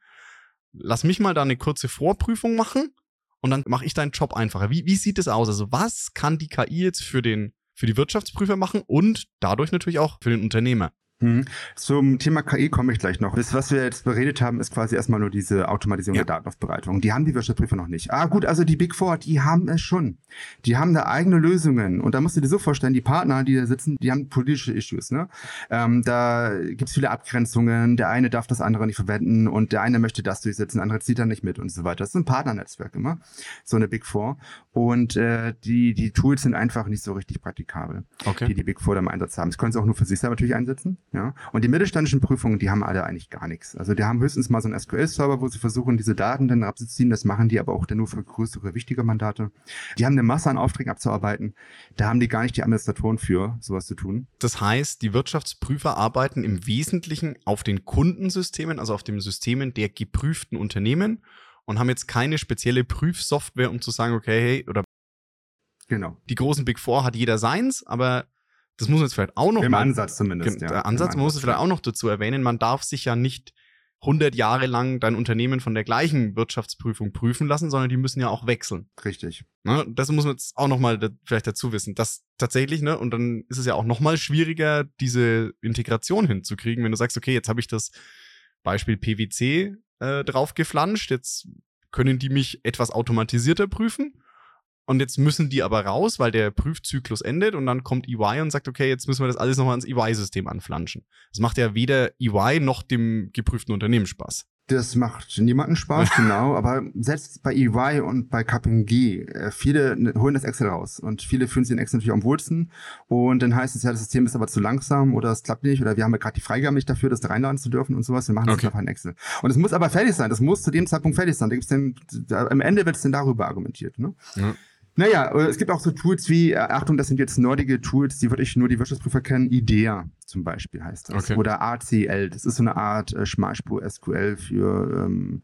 lass mich mal da eine kurze Vorprüfung machen und dann mache ich deinen Job einfacher. Wie, wie sieht es aus? Also was kann die KI jetzt für den für die Wirtschaftsprüfer machen und dadurch natürlich auch für den Unternehmer. Hm. Zum Thema KI komme ich gleich noch. Das, was wir jetzt beredet haben, ist quasi erstmal nur diese Automatisierung ja. der Datenaufbereitung. Die haben die Wirtschaftsprüfer noch nicht. Ah, gut, also die Big Four, die haben es schon. Die haben da eigene Lösungen. Und da musst du dir so vorstellen, die Partner, die da sitzen, die haben politische Issues. Ne? Ähm, da gibt es viele Abgrenzungen. Der eine darf das andere nicht verwenden und der eine möchte das durchsetzen, der andere zieht da nicht mit und so weiter. Das ist ein Partnernetzwerk immer, so eine Big Four. Und äh, die, die Tools sind einfach nicht so richtig praktikabel, okay. die die Big Four da im Einsatz haben. Das können sie auch nur für sich selber natürlich einsetzen. Ja? Und die mittelständischen Prüfungen, die haben alle eigentlich gar nichts. Also die haben höchstens mal so einen SQL-Server, wo sie versuchen, diese Daten dann abzuziehen. Das machen die aber auch dann nur für größere, wichtige Mandate. Die haben eine Masse an Aufträgen abzuarbeiten. Da haben die gar nicht die Administratoren für, sowas zu tun. Das heißt, die Wirtschaftsprüfer arbeiten im Wesentlichen auf den Kundensystemen, also auf den Systemen der geprüften Unternehmen und haben jetzt keine spezielle Prüfsoftware, um zu sagen, okay, hey, oder Genau. Die großen Big Four hat jeder seins, aber das muss man jetzt vielleicht auch noch Im mal, Ansatz zumindest, ja. Der Ansatz, Im man muss es vielleicht auch noch dazu erwähnen, man darf sich ja nicht 100 Jahre lang dein Unternehmen von der gleichen Wirtschaftsprüfung prüfen lassen, sondern die müssen ja auch wechseln. Richtig. Ne? Das muss man jetzt auch noch mal da, vielleicht dazu wissen. Das tatsächlich, ne? Und dann ist es ja auch noch mal schwieriger, diese Integration hinzukriegen, wenn du sagst, okay, jetzt habe ich das Beispiel PwC äh, draufgeflanscht, jetzt können die mich etwas automatisierter prüfen. Und jetzt müssen die aber raus, weil der Prüfzyklus endet und dann kommt EY und sagt, okay, jetzt müssen wir das alles nochmal ins EY-System anflanschen. Das macht ja weder EY noch dem geprüften Unternehmen Spaß. Das macht niemanden Spaß, genau. Aber selbst bei EY und bei KPMG, äh, viele holen das Excel raus und viele fühlen sich in Excel natürlich am wohlsten. Und dann heißt es ja, das System ist aber zu langsam oder es klappt nicht oder wir haben ja gerade die Freigabe nicht dafür, das da reinladen zu dürfen und sowas. Wir machen das Okay. einfach in Excel. Und es muss aber fertig sein. Das muss zu dem Zeitpunkt fertig sein. Da gibt's denn, da, am Ende wird es denn darüber argumentiert. Ne? Ja. Naja, äh, es gibt auch so Tools wie, äh, Achtung, das sind jetzt nerdige Tools, die würde ich nur die Wirtschaftsprüfer kennen. IDEA zum Beispiel heißt das. Okay. Oder ACL, das ist so eine Art äh, Schmalspur SQL für ähm,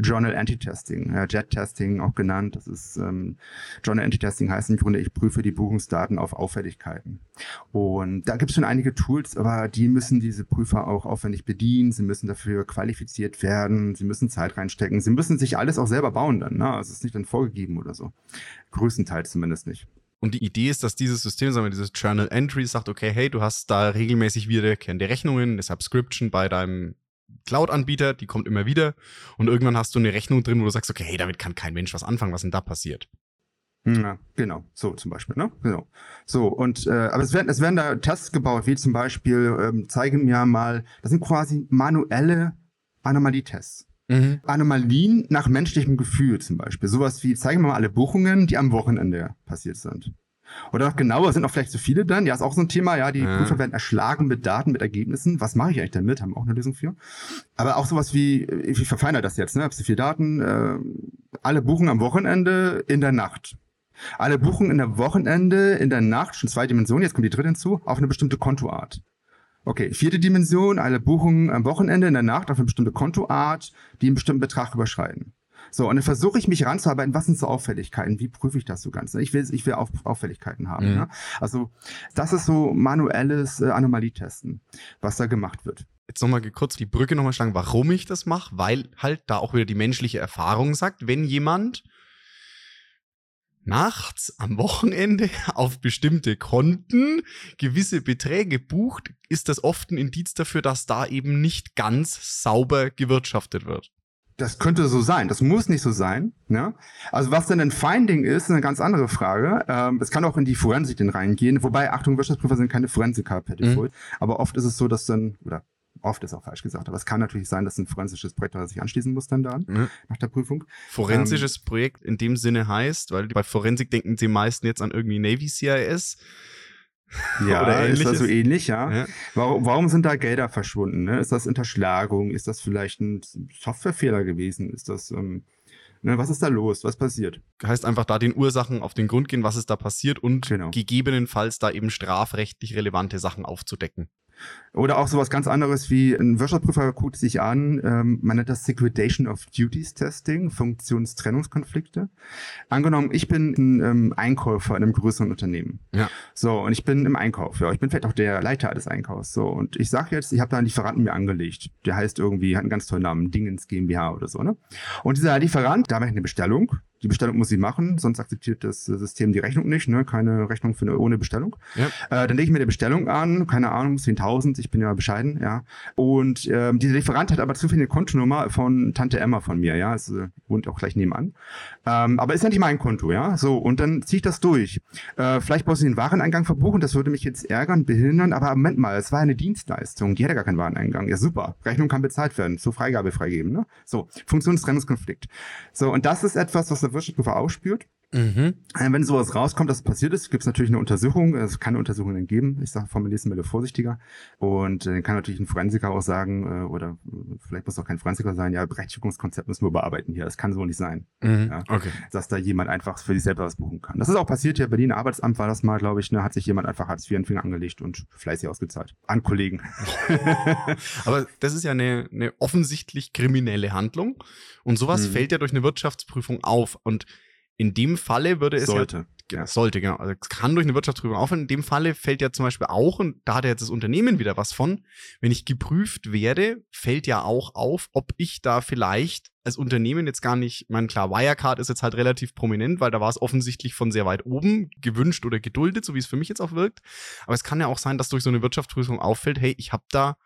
Journal Anti-Testing, ja, JET-Testing auch genannt. Das ist ähm, Journal Anti-Testing heißt im Grunde, ich prüfe die Buchungsdaten auf Auffälligkeiten. Und da gibt es schon einige Tools, aber die müssen diese Prüfer auch aufwendig bedienen. Sie müssen dafür qualifiziert werden. Sie müssen Zeit reinstecken. Sie müssen sich alles auch selber bauen dann. Ne? Also es ist nicht dann vorgegeben oder so. Größtenteils zumindest nicht. Und die Idee ist, dass dieses System, sagen wir, dieses Journal Entry sagt, okay, hey, du hast da regelmäßig wiederkehrende Rechnungen, eine Subscription bei deinem Cloud-Anbieter, die kommt immer wieder. Und irgendwann hast du eine Rechnung drin, wo du sagst, okay, hey, damit kann kein Mensch was anfangen, was denn da passiert. Ja, genau, so zum Beispiel, ne? Genau. So, und äh, aber es werden, es werden da Tests gebaut, wie zum Beispiel, ähm, zeige mir mal, das sind quasi manuelle Anomalietests. Mhm. Anomalien nach menschlichem Gefühl zum Beispiel. Sowas wie, zeige mir mal alle Buchungen, die am Wochenende passiert sind. Oder noch genauer, sind auch vielleicht zu viele dann. Ja, ist auch so ein Thema. Ja, die Ja. Prüfer werden erschlagen mit Daten, mit Ergebnissen. Was mache ich eigentlich damit? Haben wir auch eine Lösung für. Aber auch sowas wie, wie verfeinert das jetzt? Ne? Hab so viele Daten. Äh, alle buchen am Wochenende in der Nacht. Alle buchen in der Wochenende, in der Nacht, schon zwei Dimensionen, jetzt kommt die dritte hinzu, auf eine bestimmte Kontoart. Okay, vierte Dimension, alle Buchungen am Wochenende in der Nacht auf eine bestimmte Kontoart, die einen bestimmten Betrag überschreiten. So, und dann versuche ich mich ranzuarbeiten, was sind so Auffälligkeiten? Wie prüfe ich das so ganz? Ich will, ich will Auf, Auffälligkeiten haben. Mhm. Ne? Also, das ist so manuelles äh, Anomalietesten, was da gemacht wird. Jetzt nochmal kurz die Brücke nochmal schlagen, warum ich das mache, weil halt da auch wieder die menschliche Erfahrung sagt, wenn jemand nachts am Wochenende auf bestimmte Konten gewisse Beträge bucht, ist das oft ein Indiz dafür, dass da eben nicht ganz sauber gewirtschaftet wird. Das könnte so sein. Das muss nicht so sein. Ne? Also was denn ein Finding ist, ist eine ganz andere Frage. Ähm, es kann auch in die Forensik denn reingehen. Wobei, Achtung, Wirtschaftsprüfer sind keine Forensiker per Default. Aber oft ist es so, dass dann, oder oft ist auch falsch gesagt, aber es kann natürlich sein, dass ein forensisches Projekt sich anschließen muss dann da Ne? nach der Prüfung. Forensisches Projekt in dem Sinne heißt, weil bei Forensik denken sie meisten jetzt an irgendwie Navy CIS. Ja, Oder ist das so ähnliches. ähnlich, ja. Ja. Warum, warum sind da Gelder verschwunden? Ne? Ist das Unterschlagung? Ist das vielleicht ein Softwarefehler gewesen? Ist das, ähm, ne, was ist da los? Was passiert? heißt einfach da den Ursachen auf den Grund gehen, was ist da passiert und Genau. gegebenenfalls da eben strafrechtlich relevante Sachen aufzudecken. Oder auch sowas ganz anderes wie ein Wirtschaftsprüfer guckt sich an, ähm, man nennt das Segregation of Duties Testing, Funktionstrennungskonflikte. Angenommen, ich bin ein ähm, Einkäufer in einem größeren Unternehmen. Ja. So, und ich bin im Einkauf, ja. Ich bin vielleicht auch der Leiter des Einkaufs. So, und ich sage jetzt, ich habe da einen Lieferanten mir angelegt. Der heißt irgendwie, hat einen ganz tollen Namen, Dingens GmbH oder so, ne? Und dieser Lieferant, da mache ich eine Bestellung. Die Bestellung muss sie machen, sonst akzeptiert das System die Rechnung nicht, ne? Keine Rechnung für eine, ohne Bestellung. Ja. Äh, dann lege ich mir die Bestellung an, keine Ahnung, 10.000, ich bin ja bescheiden, ja. Und ähm, dieser Lieferant hat aber zufällig eine Kontonummer von Tante Emma von mir, ja. Es äh, wohnt auch gleich nebenan. Ähm, aber ist ja nicht mein Konto, ja. So, und dann ziehe ich das durch. Äh, vielleicht muss ich den Wareneingang verbuchen, das würde mich jetzt ärgern, behindern, aber Moment mal, es war eine Dienstleistung, die hatte gar keinen Wareneingang. Ja, super. Rechnung kann bezahlt werden, zur Freigabe freigeben, ne? So, Funktionstrennungskonflikt. So, und das ist etwas, was der Wirtschaftsprüfer auch spürt. Mhm. Äh, Wenn sowas rauskommt, dass es passiert ist, gibt es natürlich eine Untersuchung. Es kann Untersuchungen geben. Ich sage, formuliere es mal vorsichtiger. Und äh, kann natürlich ein Forensiker auch sagen, äh, oder äh, vielleicht muss auch kein Forensiker sein, ja, Berechtigungskonzept müssen wir überarbeiten hier. Das kann so nicht sein, Mhm. Ja. Okay. dass da jemand einfach für sich selber was buchen kann. Das ist auch passiert hier. Berliner Arbeitsamt war das mal, glaube ich, ne, hat sich jemand einfach Hartz IV in den Finger angelegt und fleißig ausgezahlt. An Kollegen. Aber das ist ja eine, eine offensichtlich kriminelle Handlung. Und sowas Mhm. fällt ja durch eine Wirtschaftsprüfung auf. Und in dem Falle würde es Sollte. ja Genau, sollte, genau. Also es kann durch eine Wirtschaftsprüfung auffallen. In dem Falle fällt ja zum Beispiel auch, und da hat ja jetzt das Unternehmen wieder was von, wenn ich geprüft werde, fällt ja auch auf, ob ich da vielleicht als Unternehmen jetzt gar nicht, mein klar, Wirecard ist jetzt halt relativ prominent, weil da war es offensichtlich von sehr weit oben gewünscht oder geduldet, so wie es für mich jetzt auch wirkt. Aber es kann ja auch sein, dass durch so eine Wirtschaftsprüfung auffällt, hey, ich habe da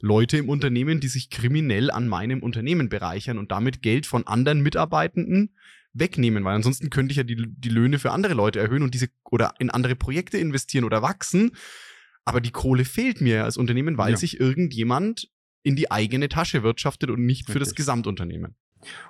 Leute im Unternehmen, die sich kriminell an meinem Unternehmen bereichern und damit Geld von anderen Mitarbeitenden wegnehmen, weil ansonsten könnte ich ja die, die Löhne für andere Leute erhöhen und diese oder in andere Projekte investieren oder wachsen. Aber die Kohle fehlt mir als Unternehmen, weil ja. sich irgendjemand in die eigene Tasche wirtschaftet und nicht Richtig. für das Gesamtunternehmen.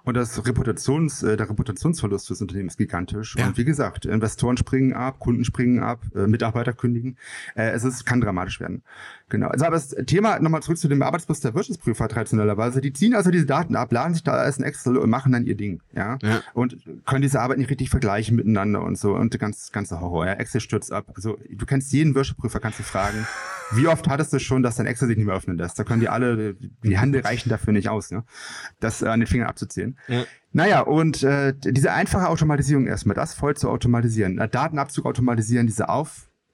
Und das Reputations, äh, der Reputationsverlust fürs Unternehmen ist gigantisch. Ja. Und wie gesagt, Investoren springen ab, Kunden springen ab, äh, Mitarbeiter kündigen. Äh, es ist, kann dramatisch werden. Genau. Also aber das Thema, nochmal zurück zu dem Arbeitsplatz der Wirtschaftsprüfer traditionellerweise. Die ziehen also diese Daten ab, laden sich da als ein Excel und machen dann ihr Ding. Ja. ja. Und können diese Arbeit nicht richtig vergleichen miteinander und so. Und ganz, ganze Horror. Ja. Excel stürzt ab. Also du kennst jeden Wirtschaftsprüfer, kannst du fragen, wie oft hattest du schon, dass dein Excel sich nicht mehr öffnen lässt? Da können die alle, die Hände reichen dafür nicht aus, ne? Das äh, an den Fingern abzuzählen. Ja. Naja, und äh, diese einfache Automatisierung erstmal, das voll zu automatisieren, Datenabzug automatisieren, diese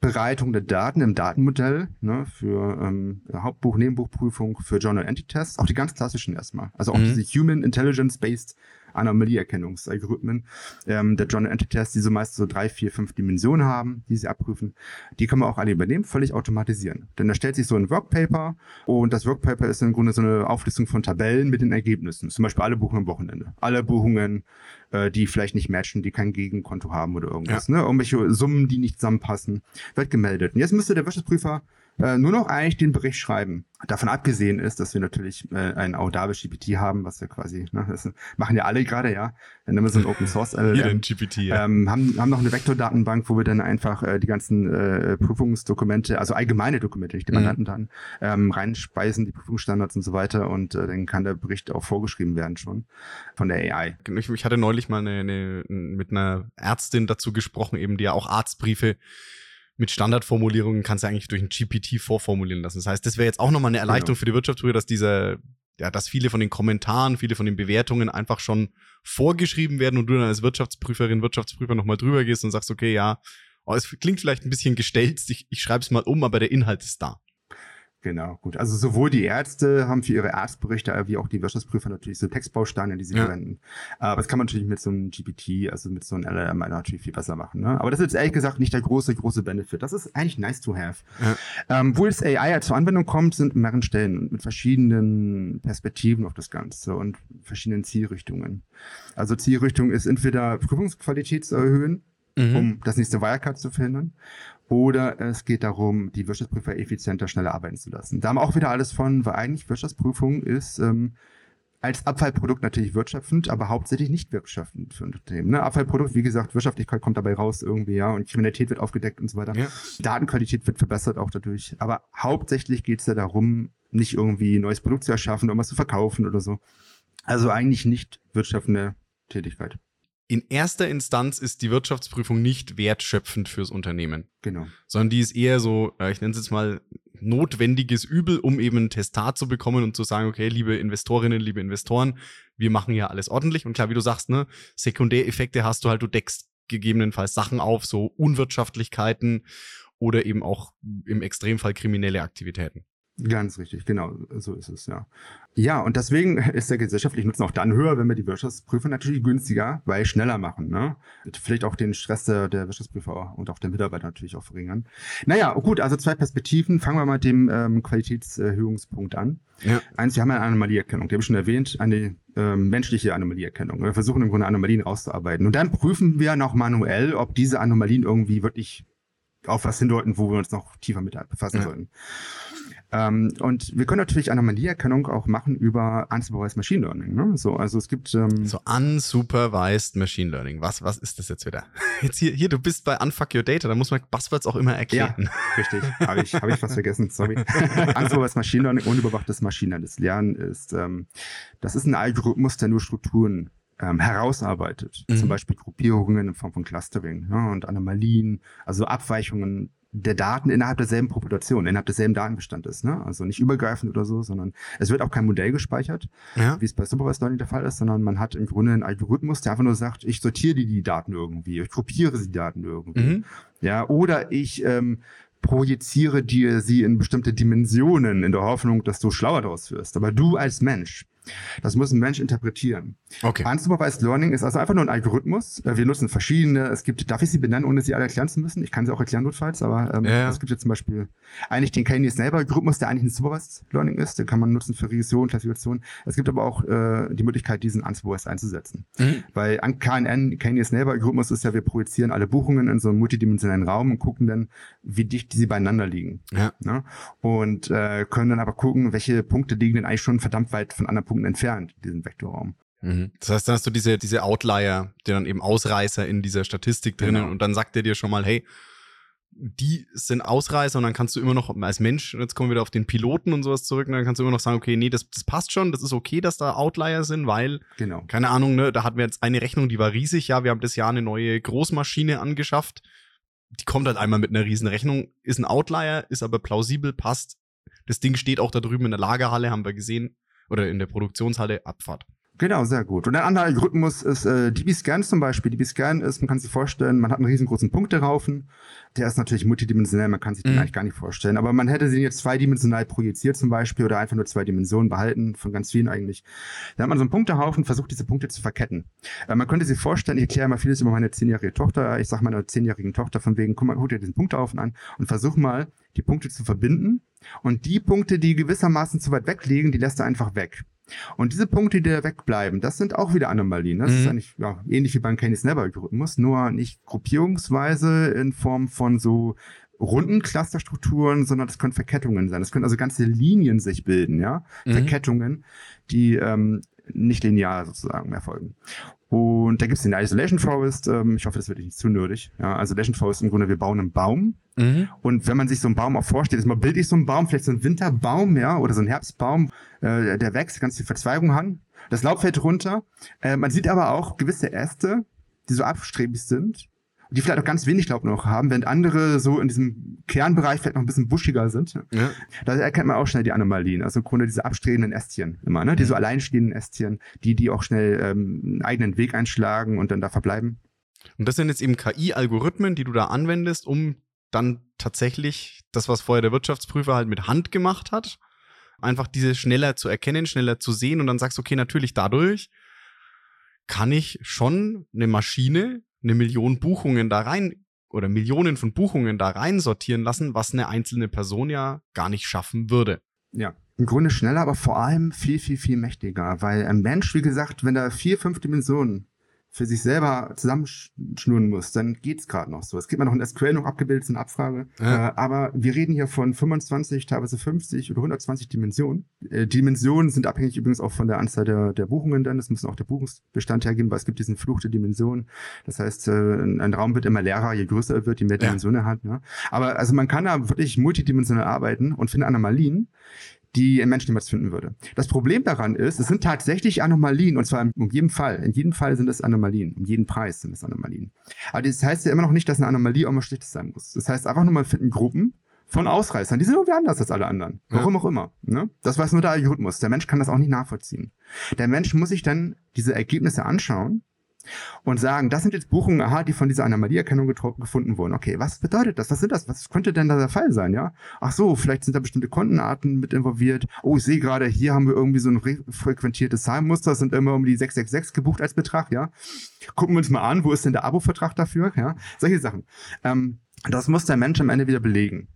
Aufbereitung der Daten im Datenmodell ne, für ähm, Hauptbuch, Nebenbuchprüfung, für Journal Entity Tests, auch die ganz klassischen erstmal. Also auch mhm. diese Human Intelligence Based Anomalieerkennungsalgorithmen ähm, der John Entity Test, die so meist so drei, vier, fünf Dimensionen haben, die sie abprüfen. Die können wir auch alle übernehmen, völlig automatisieren. Denn da stellt sich so ein Workpaper und das Workpaper ist im Grunde so eine Auflistung von Tabellen mit den Ergebnissen. Zum Beispiel alle Buchungen am Wochenende. Alle Buchungen, äh, die vielleicht nicht matchen, die kein Gegenkonto haben oder irgendwas. Ja. Ne? Irgendwelche Summen, die nicht zusammenpassen, wird gemeldet. Und jetzt müsste der Wirtschaftsprüfer äh, nur noch eigentlich den Bericht schreiben. Davon abgesehen ist, dass wir natürlich äh, ein Audavis GPT haben, was wir quasi, ne, das machen ja alle gerade, ja. Dann nehmen wir so ein Open Source LLM. GPT, ja. ähm, haben, haben noch eine Vektordatenbank, wo wir dann einfach äh, die ganzen äh, Prüfungsdokumente, also allgemeine Dokumente, nicht die Mandanten mhm. ähm, reinspeisen, die Prüfungsstandards und so weiter und äh, dann kann der Bericht auch vorgeschrieben werden schon von der AI. Ich, ich hatte neulich mal eine, eine, mit einer Ärztin dazu gesprochen, eben die ja auch Arztbriefe mit Standardformulierungen kannst du eigentlich durch ein GPT vorformulieren lassen. Das heißt, das wäre jetzt auch nochmal eine Erleichterung genau. für die Wirtschaftsprüfer, dass dieser, ja, dass viele von den Kommentaren, viele von den Bewertungen einfach schon vorgeschrieben werden und du dann als Wirtschaftsprüferin, Wirtschaftsprüfer nochmal drüber gehst und sagst, okay, ja, oh, es klingt vielleicht ein bisschen gestelzt, ich, ich schreibe es mal um, aber der Inhalt ist da. Genau, gut. Also sowohl die Ärzte haben für ihre Arztberichte wie auch die Wirtschaftsprüfer natürlich so Textbausteine, die sie ja. verwenden. Aber das kann man natürlich mit so einem GPT, also mit so einem LLM natürlich viel besser machen. Ne? Aber das ist jetzt ehrlich gesagt nicht der große, große Benefit. Das ist eigentlich nice to have. Ja. Ähm, wo das AI zur Anwendung kommt, sind mehreren Stellen mit verschiedenen Perspektiven auf das Ganze und verschiedenen Zielrichtungen. Also Zielrichtung ist entweder Prüfungsqualität zu erhöhen, mhm. um das nächste Wirecard zu verhindern oder es geht darum, die Wirtschaftsprüfer effizienter, schneller arbeiten zu lassen. Da haben wir auch wieder alles von, weil eigentlich Wirtschaftsprüfung ist ähm, als Abfallprodukt natürlich wirtschaftend, aber hauptsächlich nicht wirtschaftend für Unternehmen. Ne? Abfallprodukt, wie gesagt, Wirtschaftlichkeit kommt dabei raus irgendwie, ja, und Kriminalität wird aufgedeckt und so weiter. Ja. Datenqualität wird verbessert auch dadurch. Aber hauptsächlich geht es ja darum, nicht irgendwie ein neues Produkt zu erschaffen, irgendwas zu verkaufen oder so. Also eigentlich nicht wirtschaftende Tätigkeit in erster Instanz ist die Wirtschaftsprüfung nicht wertschöpfend fürs Unternehmen. Genau. Sondern die ist eher so, äh, ich nenne es jetzt mal, notwendiges Übel, um eben ein Testat zu bekommen und zu sagen, okay, liebe Investorinnen, liebe Investoren, wir machen ja alles ordentlich. Und klar, wie du sagst, ne, Sekundäreffekte hast du halt, du deckst gegebenenfalls Sachen auf, so Unwirtschaftlichkeiten oder eben auch im Extremfall kriminelle Aktivitäten. Ganz richtig, genau, so ist es, ja. Ja, und deswegen ist der gesellschaftliche Nutzen auch dann höher, wenn wir die Wirtschaftsprüfer natürlich günstiger, weil schneller machen, ne? Vielleicht auch den Stress der, der Wirtschaftsprüfer und auch der Mitarbeiter natürlich auch verringern. Naja, gut, also zwei Perspektiven. Fangen wir mal mit dem ähm, Qualitätserhöhungspunkt an. Ja. Eins, wir haben eine Anomalieerkennung, die habe ich schon erwähnt, eine ähm, menschliche Anomalieerkennung. Wir versuchen im Grunde Anomalien rauszuarbeiten. Und dann prüfen wir noch manuell, ob diese Anomalien irgendwie wirklich auf was hindeuten, wo wir uns noch tiefer mit befassen ja. sollten. Ähm, und wir können natürlich Anomalieerkennung auch machen über Unsupervised Machine Learning. Ne? So, also es gibt ähm, so Unsupervised Machine Learning. Was was ist das jetzt wieder? Jetzt hier hier du bist bei Unfuck Your Data. Da muss man Buzzwords auch immer erklären. Ja, richtig. Habe ich habe ich fast vergessen. Sorry. Unsupervised Machine Learning unüberwachtes maschinelles Lernen ist ähm, das ist ein Algorithmus, der nur Strukturen ähm, herausarbeitet. Mhm. Zum Beispiel Gruppierungen in Form von Clustering ja, und Anomalien, also Abweichungen der Daten innerhalb derselben Population, innerhalb desselben Datenbestandes. Ne? Also nicht übergreifend oder so, sondern es wird auch kein Modell gespeichert, Ja. wie es bei Supervised Learning der Fall ist, sondern man hat im Grunde einen Algorithmus, der einfach nur sagt, ich sortiere die, die Daten irgendwie, ich gruppiere die Daten irgendwie. Mhm. Ja, oder ich ähm, projiziere dir sie in bestimmte Dimensionen in der Hoffnung, dass du schlauer daraus wirst. Aber du als Mensch, das muss ein Mensch interpretieren. Okay. Unsupervised Learning ist also einfach nur ein Algorithmus. Äh, Wir nutzen verschiedene. Es gibt, darf ich sie benennen, ohne sie alle erklären zu müssen? Ich kann sie auch erklären notfalls, aber ähm, Ja, es gibt jetzt zum Beispiel eigentlich den Candy-Snell-Algorithmus, der eigentlich ein Supervised Learning ist. Den kann man nutzen für Regression, Klassifikation. Es gibt aber auch äh, die Möglichkeit, diesen Unsupervised einzusetzen. Mhm. Weil an KNN, Candy-Snell-Algorithmus ist ja, wir projizieren alle Buchungen in so einen multidimensionalen Raum und gucken dann, wie dicht sie beieinander liegen. Ja. Ne? Und äh, können dann aber gucken, welche Punkte liegen denn eigentlich schon verdammt weit von anderen Punkten entfernt, in diesem Vektorraum. Mhm. Das heißt, dann hast du diese, diese Outlier, die dann eben Ausreißer in dieser Statistik drinnen Genau. und dann sagt er dir schon mal, hey, die sind Ausreißer und dann kannst du immer noch als Mensch, und jetzt kommen wir wieder auf den Piloten und sowas zurück, und dann kannst du immer noch sagen, okay, nee, das, das passt schon, das ist okay, dass da Outlier sind, weil, Genau. keine Ahnung, ne, da hatten wir jetzt eine Rechnung, die war riesig, ja, wir haben das Jahr eine neue Großmaschine angeschafft, die kommt halt einmal mit einer riesen Rechnung, ist ein Outlier, ist aber plausibel, passt. Das Ding steht auch da drüben in der Lagerhalle, haben wir gesehen, oder in der Produktionshalle, Abfahrt. Genau, sehr gut. Und der andere Algorithmus ist äh, DB-Scan zum Beispiel. DB-Scan ist, man kann sich vorstellen, man hat einen riesengroßen Punkteraufen. Der ist natürlich multidimensional, man kann sich den Mhm. eigentlich gar nicht vorstellen. Aber man hätte den jetzt zweidimensional projiziert zum Beispiel oder einfach nur zwei Dimensionen behalten, von ganz vielen eigentlich. Da hat man so einen Punkterhaufen, versucht diese Punkte zu verketten. Äh, man könnte sich vorstellen, ich erkläre mal vieles über meine zehnjährige Tochter. Ich sage meiner zehnjährigen Tochter von wegen, guck mal, guck dir diesen Punkterhaufen an und versuch mal, die Punkte zu verbinden. Und die Punkte, die gewissermaßen zu weit weg liegen, die lässt er einfach weg. Und diese Punkte, die da wegbleiben, das sind auch wieder Anomalien. Das Mhm. ist eigentlich ja, ähnlich wie beim Candy-Snapper-Algorithmus, nur nicht gruppierungsweise in Form von so runden Clusterstrukturen, sondern das können Verkettungen sein. Das können also ganze Linien sich bilden, ja, Mhm. Verkettungen, die ähm, nicht linear sozusagen erfolgen. Und da gibt es den Isolation Forest. Ähm, ich hoffe, das wird nicht zu nerdig. Ja, Isolation Forest im Grunde, wir bauen einen Baum Mhm. und wenn man sich so einen Baum auch vorstellt, ist mal bildlich so ein Baum, vielleicht so ein Winterbaum, ja, oder so ein Herbstbaum, äh, der wächst, ganz viel Verzweigung hat. Das Laub fällt runter. Äh, man sieht aber auch gewisse Äste, die so abstrebig sind, die vielleicht auch ganz wenig Laub noch haben, während andere so in diesem Kernbereich vielleicht noch ein bisschen buschiger sind. Ja. Da erkennt man auch schnell die Anomalien. Also im Grunde diese abstrebenden Ästchen immer, ne? Die so alleinstehenden Ästchen, die, die auch schnell ähm, einen eigenen Weg einschlagen und dann da verbleiben. Und das sind jetzt eben KI-Algorithmen, die du da anwendest, um dann tatsächlich das, was vorher der Wirtschaftsprüfer halt mit Hand gemacht hat, einfach diese schneller zu erkennen, schneller zu sehen und dann sagst, okay, natürlich dadurch kann ich schon eine Maschine, eine Million Buchungen da rein oder Millionen von Buchungen da rein sortieren lassen, was eine einzelne Person ja gar nicht schaffen würde. Ja. Im Grunde schneller, aber vor allem viel, viel, viel mächtiger. Weil ein Mensch, wie gesagt, wenn er vier, fünf Dimensionen für sich selber zusammenschnurren muss, dann geht's gerade noch so. Es gibt man noch in SQL noch abgebildet, eine Abfrage. Ja. Äh, aber wir reden hier von 25, teilweise 50 oder 120 Dimensionen. Äh, Dimensionen sind abhängig übrigens auch von der Anzahl der, der Buchungen dann. Das müssen auch der Buchungsbestand hergeben, weil es gibt diesen Fluch der Dimensionen. Das heißt, äh, ein Raum wird immer leerer, je größer er wird, je mehr Ja. Dimensionen er hat. Ne? Aber also man kann da wirklich multidimensional arbeiten und findet Anomalien, die ein Mensch niemals finden würde. Das Problem daran ist, es sind tatsächlich Anomalien, und zwar in jedem Fall. In jedem Fall sind es Anomalien. Um jeden Preis sind es Anomalien. Aber das heißt ja immer noch nicht, dass eine Anomalie auch mal schlechtes sein muss. Das heißt einfach nur, man finden Gruppen von Ausreißern. Die sind irgendwie anders als alle anderen. Warum auch immer. Ne? Das weiß nur der Algorithmus. Der Mensch kann das auch nicht nachvollziehen. Der Mensch muss sich dann diese Ergebnisse anschauen und sagen, das sind jetzt Buchungen, aha, die von dieser Anomalieerkennung gefunden wurden. Okay, was bedeutet das? Was sind das? Was könnte denn da der Fall sein, ja? Ach so, vielleicht sind da bestimmte Kontenarten mit involviert. Oh, ich sehe gerade, hier haben wir irgendwie so ein re- frequentiertes Zahlenmuster, sind immer um die 666 gebucht als Betrag, ja? Gucken wir uns mal an, wo ist denn der Abo-Vertrag dafür, ja? Solche Sachen. Ähm, das muss der Mensch am Ende wieder belegen.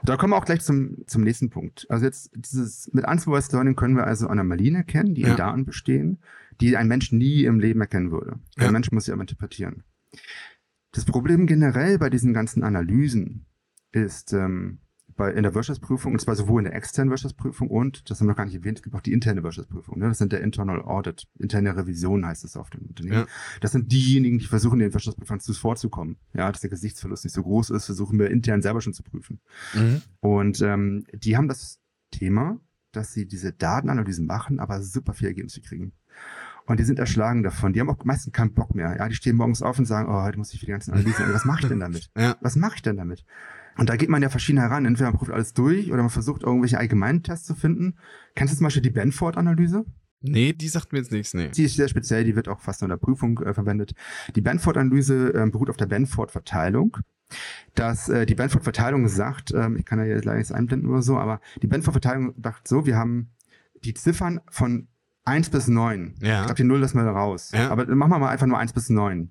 Und da kommen wir auch gleich zum, zum nächsten Punkt. Also jetzt dieses, mit Unsupervised Learning können wir also Anomalien erkennen, die Ja. in Daten bestehen, die ein Mensch nie im Leben erkennen würde. Der Ja. Mensch muss sie aber interpretieren. Das Problem generell bei diesen ganzen Analysen ist ähm, bei, in der Wirtschaftsprüfung, und zwar sowohl in der externen Wirtschaftsprüfung und, das haben wir noch gar nicht erwähnt, es gibt auch die interne Wirtschaftsprüfung. Ne? Das sind der Internal Audit, interne Revision heißt es auf dem Unternehmen. Ja. Das sind diejenigen, die versuchen, den Wirtschaftsprüfern zuvorzukommen. Ja, dass der Gesichtsverlust nicht so groß ist, versuchen wir intern selber schon zu prüfen. Mhm. Und ähm, die haben das Thema, dass sie diese Datenanalysen machen, aber super viel Ergebnisse kriegen. Und die sind erschlagen davon. Die haben auch meistens keinen Bock mehr. Ja, die stehen morgens auf und sagen, oh, heute muss ich für die ganzen Analysen. Was mache ich denn damit? Ja. Was mache ich denn damit? Und da geht man ja verschieden heran. Entweder man prüft alles durch oder man versucht irgendwelche allgemeinen Tests zu finden. Kennst du zum Beispiel die Benford-Analyse? Nee, die sagt mir jetzt nichts, nee. Die ist sehr speziell, die wird auch fast in der Prüfung äh, verwendet. Die Benford-Analyse äh, beruht auf der Benford-Verteilung. Dass äh, die Benford-Verteilung sagt, ähm, ich kann ja jetzt leider nichts einblenden oder so, aber die Benford-Verteilung sagt so, wir haben die Ziffern von 1 bis 9. Ja. Ich glaube, die 0 lassen wir raus. Ja. Aber machen wir mal einfach nur 1 bis 9.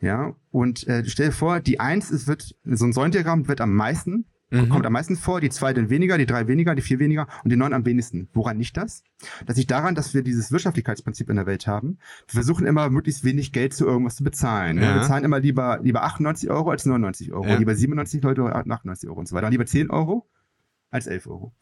Ja. Und äh, stell dir vor, die 1 ist, wird, so ein Säulendiagramm wird am meisten, Mhm. kommt am meisten vor, die 2 dann weniger, die 3 weniger, die 4 weniger und die 9 am wenigsten. Woran nicht das? Das liegt daran, dass wir dieses Wirtschaftlichkeitsprinzip in der Welt haben. Wir versuchen immer, möglichst wenig Geld zu irgendwas zu bezahlen. Ja. Wir zahlen immer lieber, lieber 98 Euro als 99 Euro, Ja. lieber 97 Leute als 98 Euro und so weiter. Und lieber 10 Euro als 11 Euro.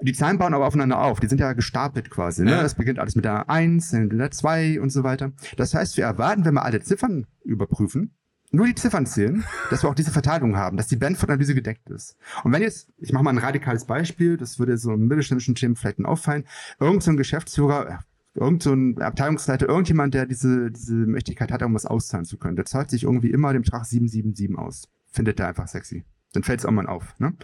Die Zahlen bauen aber aufeinander auf. Die sind ja gestapelt quasi. Ne? Ja. Das beginnt alles mit der 1, dann der 2 und so weiter. Das heißt, wir erwarten, wenn wir alle Ziffern überprüfen, nur die Ziffern zählen, dass wir auch diese Verteilung haben, dass die Benford-Analyse gedeckt ist. Und wenn jetzt, ich mache mal ein radikales Beispiel, das würde so einem mittelständischen Team vielleicht auffallen, irgend so ein Geschäftsführer, äh, irgend so ein Abteilungsleiter, irgendjemand, der diese, diese Mächtigkeit hat, irgendwas auszahlen zu können, der zahlt sich irgendwie immer den Betrag 777 aus. Findet der einfach sexy. Dann fällt es auch mal auf. Ne?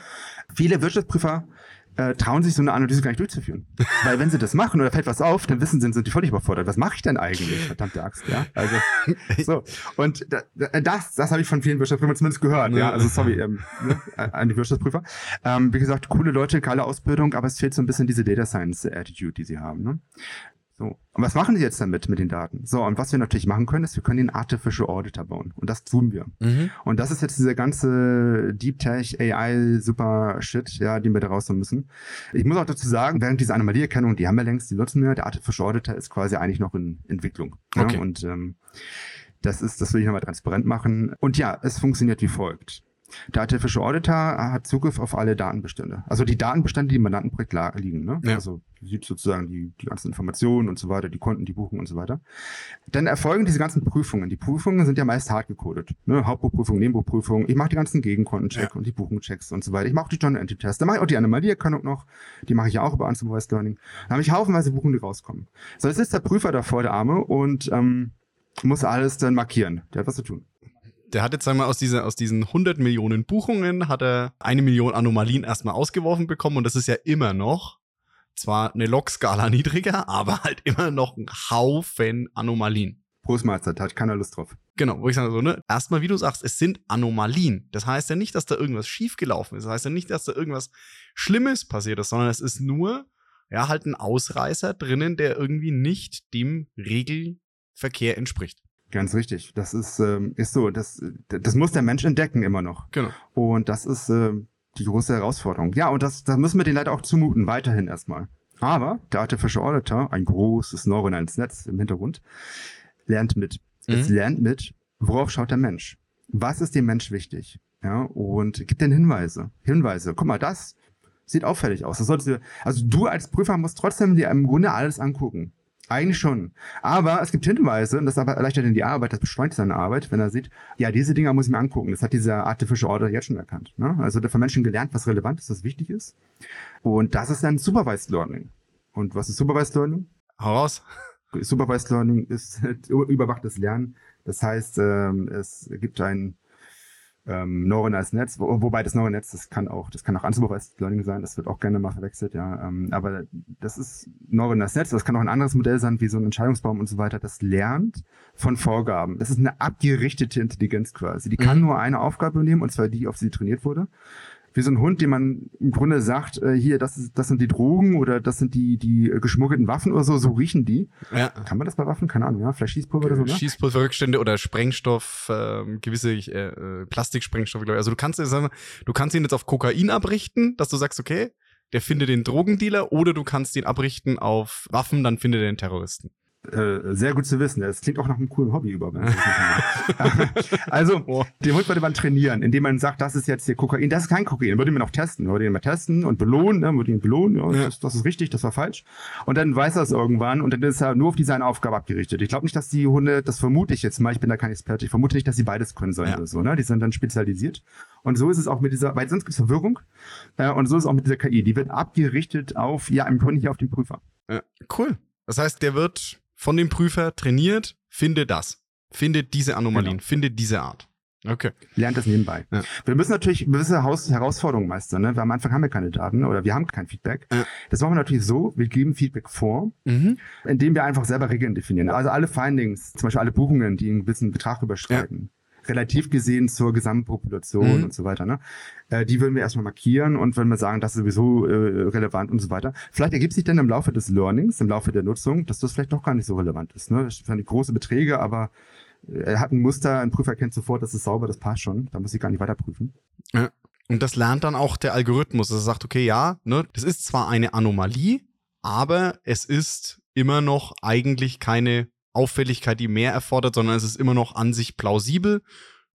Viele Wirtschaftsprüfer äh, trauen sich so eine Analyse gar nicht durchzuführen. Weil wenn sie das machen oder fällt was auf, dann wissen sie, sind die völlig überfordert. Was mache ich denn eigentlich? Verdammte Axt, ja. Also so. Und da, da- das, das habe ich von vielen Wirtschaftsprüfern zumindest gehört. Ja, Ja. also sorry ähm, ne, an die Wirtschaftsprüfer. Ähm, wie gesagt, coole Leute, geile Ausbildung, aber es fehlt so ein bisschen diese Data Science Attitude, die sie haben. Ne? So. Und was machen sie jetzt damit mit den Daten? So, und was wir natürlich machen können, ist, wir können den Artificial Auditor bauen. Und das tun wir. Mhm. Und das ist jetzt dieser ganze Deep Tech AI super Shit, ja, den wir da raus müssen. Ich muss auch dazu sagen, während diese Anomalieerkennung, die haben wir längst, die nutzen wir, der Artificial Auditor ist quasi eigentlich noch in Entwicklung. Okay. Ja, und ähm, das ist, das will ich nochmal transparent machen. Und ja, es funktioniert wie folgt. Der Artificial Auditor hat Zugriff auf alle Datenbestände. Also die Datenbestände, die im Mandantenprojekt liegen. Ne? Ja. Also sieht sozusagen die, die ganzen Informationen und so weiter, die Konten, die Buchungen und so weiter. Dann erfolgen diese ganzen Prüfungen. Die Prüfungen sind ja meist hart gecodet. Ne? Hauptbuchprüfung, Nebenbuchprüfung. Ich mache die ganzen Gegenkontencheck Ja. und die Buchungschecks und so weiter. Ich mache auch die Journal Entity Tests. Dann mache ich auch die Anomalieerkennung noch. Die mache ich ja auch über Unsupervised Learning. Dann habe ich haufenweise Buchungen, die rauskommen. So, jetzt ist der Prüfer davor, der Arme, und ähm, muss alles dann markieren. Der hat was zu tun. Der hat jetzt, sagen wir, aus, dieser, aus diesen 100 Millionen Buchungen hat er eine Million Anomalien erstmal ausgeworfen bekommen und das ist ja immer noch zwar eine Log-Skala niedriger, aber halt immer noch ein Haufen Anomalien. Großmeister, da hat keiner Lust drauf. Genau, wo ich sage so, ne? Erstmal, wie du sagst, es sind Anomalien. Das heißt ja nicht, dass da irgendwas schiefgelaufen ist. Das heißt ja nicht, dass da irgendwas Schlimmes passiert ist, sondern es ist nur, ja, halt ein Ausreißer drinnen, der irgendwie nicht dem Regelverkehr entspricht. Ganz richtig. Das ist, ähm, ist so. Das, das muss der Mensch entdecken immer noch. Genau. Und das ist ähm, die große Herausforderung. Ja, und das, das müssen wir den leider auch zumuten, weiterhin erstmal. Aber der Artificial Auditor, ein großes neuronales Netz im Hintergrund, lernt mit. Es Mhm. lernt mit, worauf schaut der Mensch? Was ist dem Mensch wichtig? Ja, und gibt den Hinweise. Hinweise. Guck mal, das sieht auffällig aus. Das solltest du, also du als Prüfer musst trotzdem dir im Grunde alles angucken. Eigentlich schon. Aber es gibt Hinweise, und das erleichtert dann die Arbeit, das beschleunigt seine Arbeit, wenn er sieht, ja, diese Dinger muss ich mir angucken. Das hat dieser Artificial Order jetzt schon erkannt. Ne? Also der von Menschen gelernt, was relevant ist, was wichtig ist. Und das ist dann Supervised Learning. Und was ist Supervised Learning? Hau raus. Supervised Learning ist überwachtes Lernen. Das heißt, ähm, es gibt ein ähm, neuronales Netz, wo, wobei das neurale Netz, das kann auch, das kann auch unsupervised Learning sein, das wird auch gerne mal verwechselt, ja. Ähm, aber das ist neuronales Netz, das kann auch ein anderes Modell sein, wie so ein Entscheidungsbaum und so weiter. Das lernt von Vorgaben. Das ist eine abgerichtete Intelligenz quasi. Die kann Mhm. nur eine Aufgabe nehmen, und zwar die, auf sie trainiert wurde wie so ein Hund, dem man im Grunde sagt, äh, hier, das, ist, das sind die Drogen oder das sind die, die äh, geschmuggelten Waffen oder so, so riechen die. Ja. Kann man das bei Waffen? Keine Ahnung, ja? Vielleicht Schießpulver oder so, ne? Schießpulverrückstände oder Sprengstoff, ähm, gewisse äh, äh, Plastiksprengstoffe, glaube ich. Also du kannst, sagen wir, du kannst ihn jetzt auf Kokain abrichten, dass du sagst, okay, der findet den Drogendealer, oder du kannst ihn abrichten auf Waffen, dann findet er den Terroristen. Äh, sehr gut zu wissen. Das klingt auch nach einem coolen Hobby über. also, Oh. den Hund würde man trainieren, indem man sagt, das ist jetzt hier Kokain, das ist kein Kokain. Würde man auch testen. Würde ihn mal testen und belohnen, ne? würde ihn belohnen, ja, Ja. Das, das ist richtig, das war falsch. Und dann weiß er es irgendwann und dann ist er nur auf diese eine Aufgabe abgerichtet. Ich glaube nicht, dass die Hunde, das vermute ich jetzt mal, ich bin da kein Experte, ich vermute nicht, dass sie beides können sollen Ja. oder so. Ne? Die sind dann spezialisiert. Und so ist es auch mit dieser, weil sonst gibt es Verwirrung. Äh, und so ist es auch mit dieser KI. Die wird abgerichtet auf, ja, im Grunde hier auf den Prüfer. Cool. Das heißt, der wird von dem Prüfer trainiert, finde das. Finde diese Anomalien, Genau. finde diese Art. Okay. Lernt das nebenbei. Ja. Wir müssen natürlich gewisse Haus Herausforderungen meistern. Ne? Weil am Anfang haben wir keine Daten oder wir haben kein Feedback. Ja. Das machen wir natürlich so, wir geben Feedback vor, Mhm. indem wir einfach selber Regeln definieren. Also alle Findings, zum Beispiel alle Buchungen, die einen gewissen Betrag überschreiten, relativ gesehen zur Gesamtpopulation Mhm. und so weiter, ne? äh, die würden wir erstmal markieren und wenn wir sagen, das ist sowieso äh, relevant und so weiter. Vielleicht ergibt sich dann im Laufe des Learnings, im Laufe der Nutzung, dass das vielleicht doch gar nicht so relevant ist. Ne? Das sind große Beträge, aber äh, er hat ein Muster, ein Prüfer erkennt sofort, das ist sauber, das passt schon, da muss ich gar nicht weiter prüfen. Und das lernt dann auch der Algorithmus, dass er sagt, okay, ja, ne, das ist zwar eine Anomalie, aber es ist immer noch eigentlich keine Auffälligkeit, die mehr erfordert, sondern es ist immer noch an sich plausibel,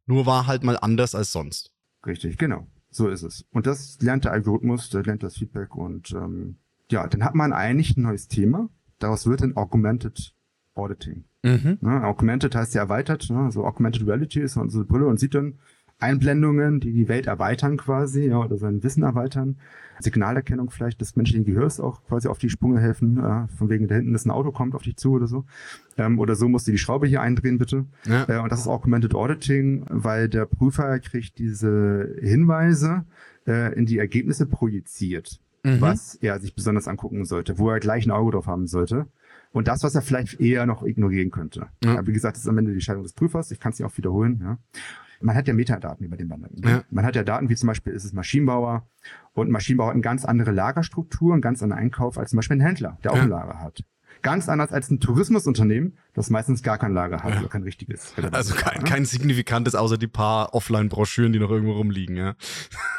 nur war halt mal anders als sonst. Richtig, genau. So ist es. Und das lernt der Algorithmus, der lernt das Feedback und ähm, ja, dann hat man eigentlich ein neues Thema. Daraus wird ein Augmented Auditing. Mhm. Ne? Augmented heißt ja erweitert, ne? also Augmented Reality ist unsere Brille und sieht dann Einblendungen, die die Welt erweitern quasi, ja, oder sein Wissen erweitern. Signalerkennung vielleicht des menschlichen Gehörs auch quasi auf die Sprünge helfen, äh, von wegen da hinten ist ein Auto, kommt auf dich zu oder so. Ähm, oder so musst du die Schraube hier eindrehen, bitte. Ja. Äh, und das ist Augmented Auditing, weil der Prüfer kriegt diese Hinweise äh, in die Ergebnisse projiziert, Mhm. was er sich besonders angucken sollte, wo er gleich ein Auge drauf haben sollte. Und das, was er vielleicht eher noch ignorieren könnte. Ja. Wie gesagt, das ist am Ende die Entscheidung des Prüfers. Ich kann es ja auch wiederholen. Ja. Man hat ja Metadaten über den Mandanten. Ja. Man hat ja Daten, wie zum Beispiel ist es Maschinenbauer und Maschinenbauer hat eine ganz andere Lagerstruktur, einen ganz anderen Einkauf als zum Beispiel ein Händler, der auch Ja. ein Lager hat. Ganz anders als ein Tourismusunternehmen, das meistens gar kein Lager hat Ja. oder kein richtiges. Also kein, kein signifikantes, außer die paar Offline-Broschüren, die noch irgendwo rumliegen, ja.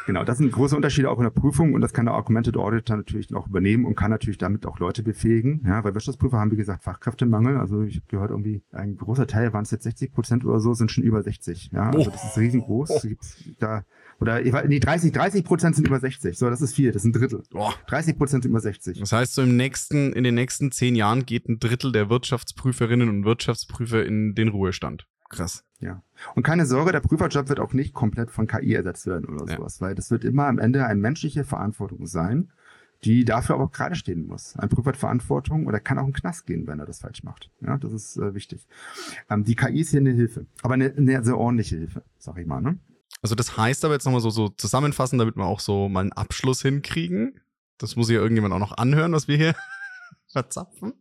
Genau, das sind große Unterschiede auch in der Prüfung und das kann der Augmented Auditor natürlich auch übernehmen und kann natürlich damit auch Leute befähigen. Ja, weil Wirtschaftsprüfer haben, wie gesagt, Fachkräftemangel. Also ich habe gehört, irgendwie ein großer Teil, waren es jetzt 60 Prozent oder so, sind schon über 60. Ja, also Oh. das ist riesengroß. Gibt's Da, oder nee, 30, 30 Prozent sind über 60. So, das ist viel, das ist ein Drittel. Boah. 30 Prozent sind über 60. Das heißt, so im nächsten, in den nächsten zehn Jahren geht ein Drittel der Wirtschaftsprüferinnen und Wirtschaftsprüfer in den Ruhestand. Krass. Ja. Und keine Sorge, der Prüferjob wird auch nicht komplett von KI ersetzt werden oder Ja. sowas, weil das wird immer am Ende eine menschliche Verantwortung sein, die dafür aber auch gerade stehen muss. Ein Prüfer hat Verantwortung oder kann auch in den Knast gehen, wenn er das falsch macht. Ja, das ist äh, wichtig. Ähm, die KI ist hier eine Hilfe, aber eine, eine sehr ordentliche Hilfe, sag ich mal. Ne? Also das heißt aber jetzt nochmal so, so zusammenfassen, damit wir auch so mal einen Abschluss hinkriegen. Das muss ja irgendjemand auch noch anhören, was wir hier verzapfen.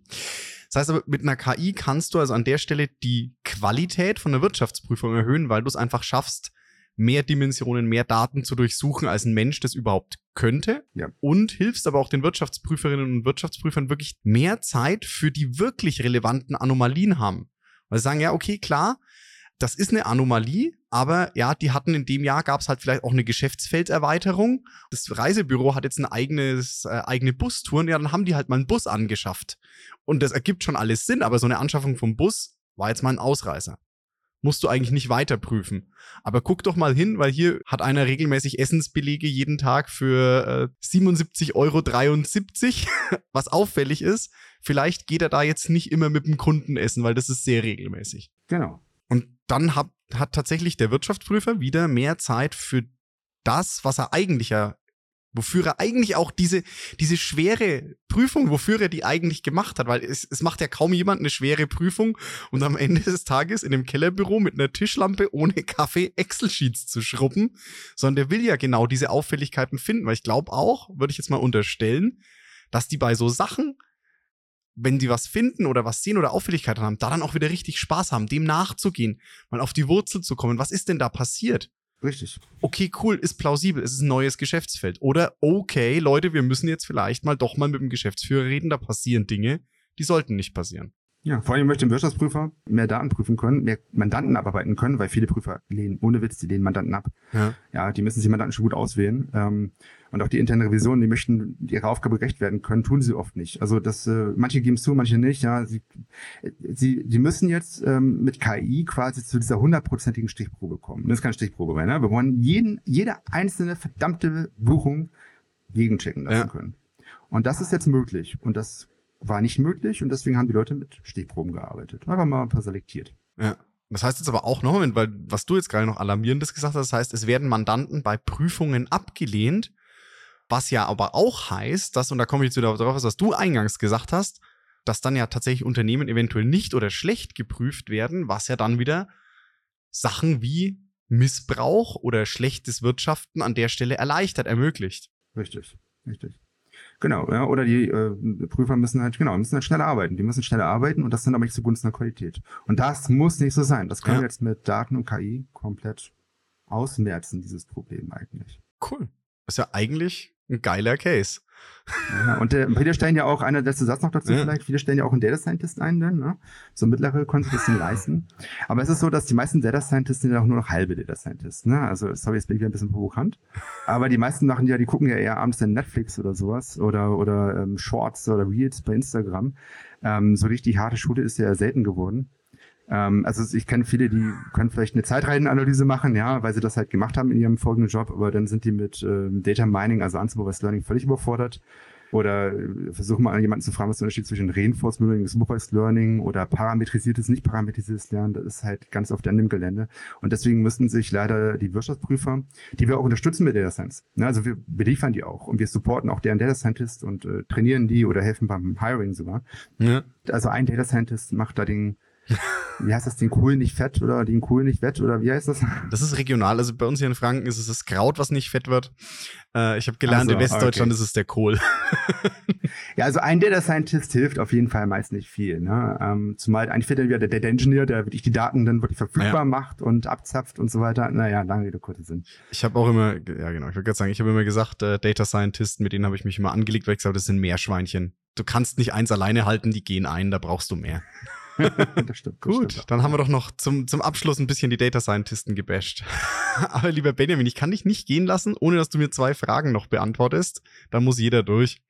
Das heißt aber, mit einer KI kannst du also an der Stelle die Qualität von der Wirtschaftsprüfung erhöhen, weil du es einfach schaffst, mehr Dimensionen, mehr Daten zu durchsuchen, als ein Mensch das überhaupt könnte. Ja. Und hilfst aber auch den Wirtschaftsprüferinnen und Wirtschaftsprüfern wirklich mehr Zeit für die wirklich relevanten Anomalien haben. Weil sie sagen, ja, okay, klar, das ist eine Anomalie, aber ja, die hatten in dem Jahr gab es halt vielleicht auch eine Geschäftsfelderweiterung. Das Reisebüro hat jetzt ein eigenes, äh, eigene Bustouren, ja, dann haben die halt mal einen Bus angeschafft. Und das ergibt schon alles Sinn, aber so eine Anschaffung vom Bus war jetzt mal ein Ausreißer. Musst du eigentlich nicht weiter prüfen. Aber guck doch mal hin, weil hier hat einer regelmäßig Essensbelege jeden Tag für äh, 77,73 Euro, was auffällig ist. Vielleicht geht er da jetzt nicht immer mit dem Kunden essen, weil das ist sehr regelmäßig. Genau. Und dann hat, hat tatsächlich der Wirtschaftsprüfer wieder mehr Zeit für das, was er eigentlich ja, wofür er eigentlich auch diese, diese schwere Prüfung, wofür er die eigentlich gemacht hat, weil es, es macht ja kaum jemand eine schwere Prüfung und am Ende des Tages in dem Kellerbüro mit einer Tischlampe ohne Kaffee Excel-Sheets zu schrubben, sondern der will ja genau diese Auffälligkeiten finden, weil ich glaube auch, würde ich jetzt mal unterstellen, dass die bei so Sachen wenn die was finden oder was sehen oder Auffälligkeiten haben, da dann auch wieder richtig Spaß haben, dem nachzugehen, mal auf die Wurzel zu kommen. Was ist denn da passiert? Richtig. Okay, cool, ist plausibel, es ist ein neues Geschäftsfeld. Oder okay, Leute, wir müssen jetzt vielleicht mal doch mal mit dem Geschäftsführer reden, da passieren Dinge, die sollten nicht passieren. Ja, vor allem möchte ein Wirtschaftsprüfer mehr Daten prüfen können, mehr Mandanten abarbeiten können, weil viele Prüfer lehnen, ohne Witz, die lehnen Mandanten ab. Ja. Ja, die müssen sich Mandanten schon gut auswählen. Ähm, und auch die interne Revision, die möchten ihrer Aufgabe gerecht werden können, tun sie oft nicht. Also das, äh, manche geben es zu, manche nicht. Ja, sie, äh, sie, die müssen jetzt ähm, mit KI quasi zu dieser hundertprozentigen Stichprobe kommen. Das ist keine Stichprobe mehr. Ne? Wir wollen jeden, jede einzelne verdammte Buchung gegenchecken lassen Ja. können. Und das ist jetzt möglich. Und das war nicht möglich und deswegen haben die Leute mit Stichproben gearbeitet. Einfach mal ein paar selektiert. Ja. Das heißt jetzt aber auch noch, Moment, weil was du jetzt gerade noch alarmierendes gesagt hast, das heißt, es werden Mandanten bei Prüfungen abgelehnt, was ja aber auch heißt, dass, und da komme ich jetzt wieder darauf, was du eingangs gesagt hast, dass dann ja tatsächlich Unternehmen eventuell nicht oder schlecht geprüft werden, was ja dann wieder Sachen wie Missbrauch oder schlechtes Wirtschaften an der Stelle erleichtert, ermöglicht. Richtig, richtig. Genau, ja, oder die äh, Prüfer müssen halt, genau, müssen halt schneller arbeiten. Die müssen schneller arbeiten und das dann aber nicht zugunsten der Qualität. Und das muss nicht so sein. Das können ja. wir jetzt mit Daten und KI komplett ausmerzen, dieses Problem eigentlich. Cool. Das ist ja eigentlich ein geiler Case. Ja, und äh, viele stellen ja auch, einer letzte Satz noch dazu ja. vielleicht, viele stellen ja auch einen Data Scientist ein, dann, ne? So mittlere konnten sich das nicht leisten. Aber es ist so, dass die meisten Data Scientists sind ja auch nur noch halbe Data Scientists, ne? Also, sorry, jetzt bin ich wieder ein bisschen provokant. Aber die meisten machen ja, die gucken ja eher abends in Netflix oder sowas oder, oder ähm, Shorts oder Reels bei Instagram. Ähm, so richtig harte Schule ist ja selten geworden. Ähm, also ich kenne viele, die können vielleicht eine Zeitreihenanalyse machen, ja, weil sie das halt gemacht haben in ihrem folgenden Job, aber dann sind die mit ähm, Data Mining, also Unsupervised Learning, völlig überfordert. Oder äh, versuchen mal jemanden zu fragen, was der Unterschied zwischen Reinforced Learning, Supervised Learning oder parametrisiertes, nicht parametrisiertes Lernen, das ist halt ganz oft an dem Gelände. Und deswegen müssten sich leider die Wirtschaftsprüfer, die wir auch unterstützen mit Data Science, ne, also wir beliefern die auch und wir supporten auch deren Data Scientist und äh, trainieren die oder helfen beim Hiring sogar. Ja. Also ein Data Scientist macht da den wie heißt das, den Kohl nicht fett oder den Kohl nicht wett oder wie heißt das? Das ist regional. Also bei uns hier in Franken ist es das Kraut, was nicht fett wird. Äh, ich habe gelernt, also, in Westdeutschland okay. ist es der Kohl. ja, also ein Data Scientist hilft auf jeden Fall meist nicht viel. Ne? Ähm, zumal eigentlich fehlt dann wieder der Data Engineer, der wirklich die Daten dann wirklich verfügbar ja. macht und abzapft und so weiter. Naja, lange Rede, kurzer Sinn. Ich habe auch immer, ja genau, ich würde gerade sagen, ich habe immer gesagt, äh, Data Scientisten, mit denen habe ich mich immer angelegt, weil ich gesagt das sind Meerschweinchen. Du kannst nicht eins alleine halten, die gehen ein, da brauchst du mehr. das stimmt. Das Gut, stimmt dann haben wir doch noch zum, zum Abschluss ein bisschen die Data Scientisten gebasht. Aber lieber Benjamin, ich kann dich nicht gehen lassen, ohne dass du mir zwei Fragen noch beantwortest. Da muss jeder durch.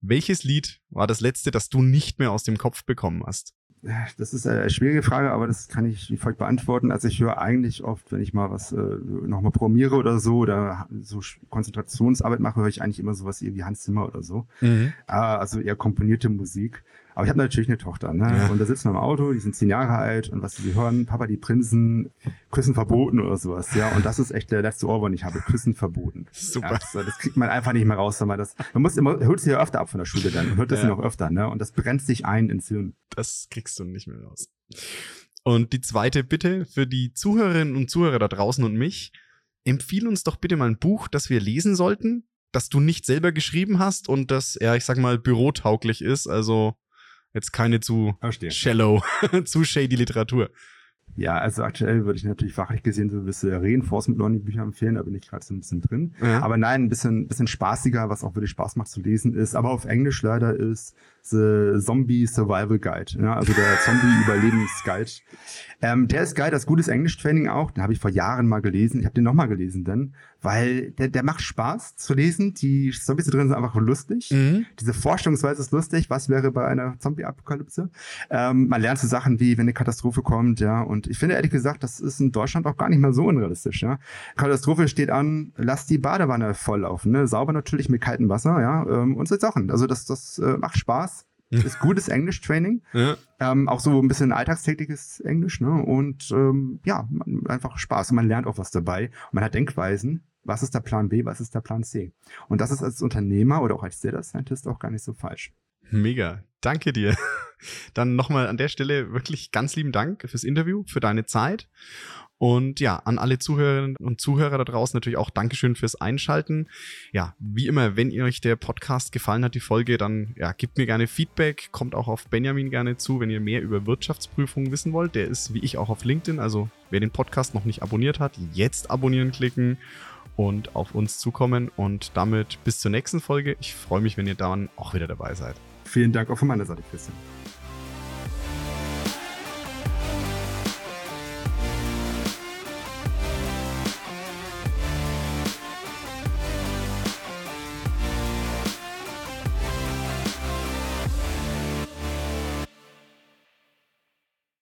Welches Lied war das letzte, das du nicht mehr aus dem Kopf bekommen hast? Das ist eine schwierige Frage, aber das kann ich wie folgt beantworten. Also ich höre eigentlich oft, wenn ich mal was äh, nochmal programmiere oder so oder so Konzentrationsarbeit mache, höre ich eigentlich immer sowas wie Hans Zimmer oder so. Mhm. Äh, also eher komponierte Musik. Aber ich habe natürlich eine Tochter, ne? Ja. Und da sitzen wir im Auto, die sind zehn Jahre alt und was sie hören, Papa, die Prinzen, Küssen verboten oder sowas, ja. Und das ist echt der letzte Ohr, den ich habe, Küssen verboten. Super. Ja, das, das, kriegt man einfach nicht mehr raus, weil man das, man muss immer, hört sie ja öfter ab von der Schule dann und hört das ja. noch öfter, ne? Und das brennt sich ein ins Hirn. Das kriegst du nicht mehr raus. Und die zweite Bitte für die Zuhörerinnen und Zuhörer da draußen und mich, empfiehl uns doch bitte mal ein Buch, das wir lesen sollten, das du nicht selber geschrieben hast und das, ja, ich sag mal, bürotauglich ist. Also Jetzt keine zu Verstehen. shallow, zu shady Literatur. Ja, also aktuell würde ich natürlich fachlich gesehen so ein bisschen Reinforcement Learning Bücher empfehlen, da bin ich gerade so ein bisschen drin. Ja. Aber nein, ein bisschen, bisschen spaßiger, was auch wirklich Spaß macht zu lesen ist, aber auf Englisch leider ist The Zombie Survival Guide, ja, also der Zombie Überlebensguide. Ähm, der ist geil, das gutes Englisch-Training auch, den habe ich vor Jahren mal gelesen. Ich habe den nochmal gelesen dann, weil der, der macht Spaß zu lesen. Die Zombies da drin sind einfach lustig. Mhm. Diese Vorstellungsweise ist lustig. Was wäre bei einer Zombie-Apokalypse? Ähm, man lernt so Sachen wie, wenn eine Katastrophe kommt, ja. Und ich finde ehrlich gesagt, das ist in Deutschland auch gar nicht mal so unrealistisch, ja. Katastrophe steht an, lass die Badewanne volllaufen, ne? Sauber natürlich mit kaltem Wasser, ja. Ähm, und so Sachen. Also das, das äh, macht Spaß ist gutes Englisch-Training. Ja. Ähm, auch so ein bisschen alltagstägliches Englisch, ne? Und ähm, ja, man, einfach Spaß. Und man lernt auch was dabei. Und man hat Denkweisen. Was ist der Plan B? Was ist der Plan C? Und das ist als Unternehmer oder auch als Data Scientist auch gar nicht so falsch. Mega. Danke dir. Dann nochmal an der Stelle wirklich ganz lieben Dank fürs Interview, für deine Zeit. Und ja, an alle Zuhörerinnen und Zuhörer da draußen natürlich auch Dankeschön fürs Einschalten. Ja, wie immer, wenn ihr euch der Podcast gefallen hat, die Folge, dann ja, gebt mir gerne Feedback, kommt auch auf Benjamin gerne zu, wenn ihr mehr über Wirtschaftsprüfungen wissen wollt. Der ist wie ich auch auf LinkedIn, also wer den Podcast noch nicht abonniert hat, jetzt abonnieren klicken und auf uns zukommen. Und damit bis zur nächsten Folge. Ich freue mich, wenn ihr dann auch wieder dabei seid. Vielen Dank auch von meiner Seite, Christian.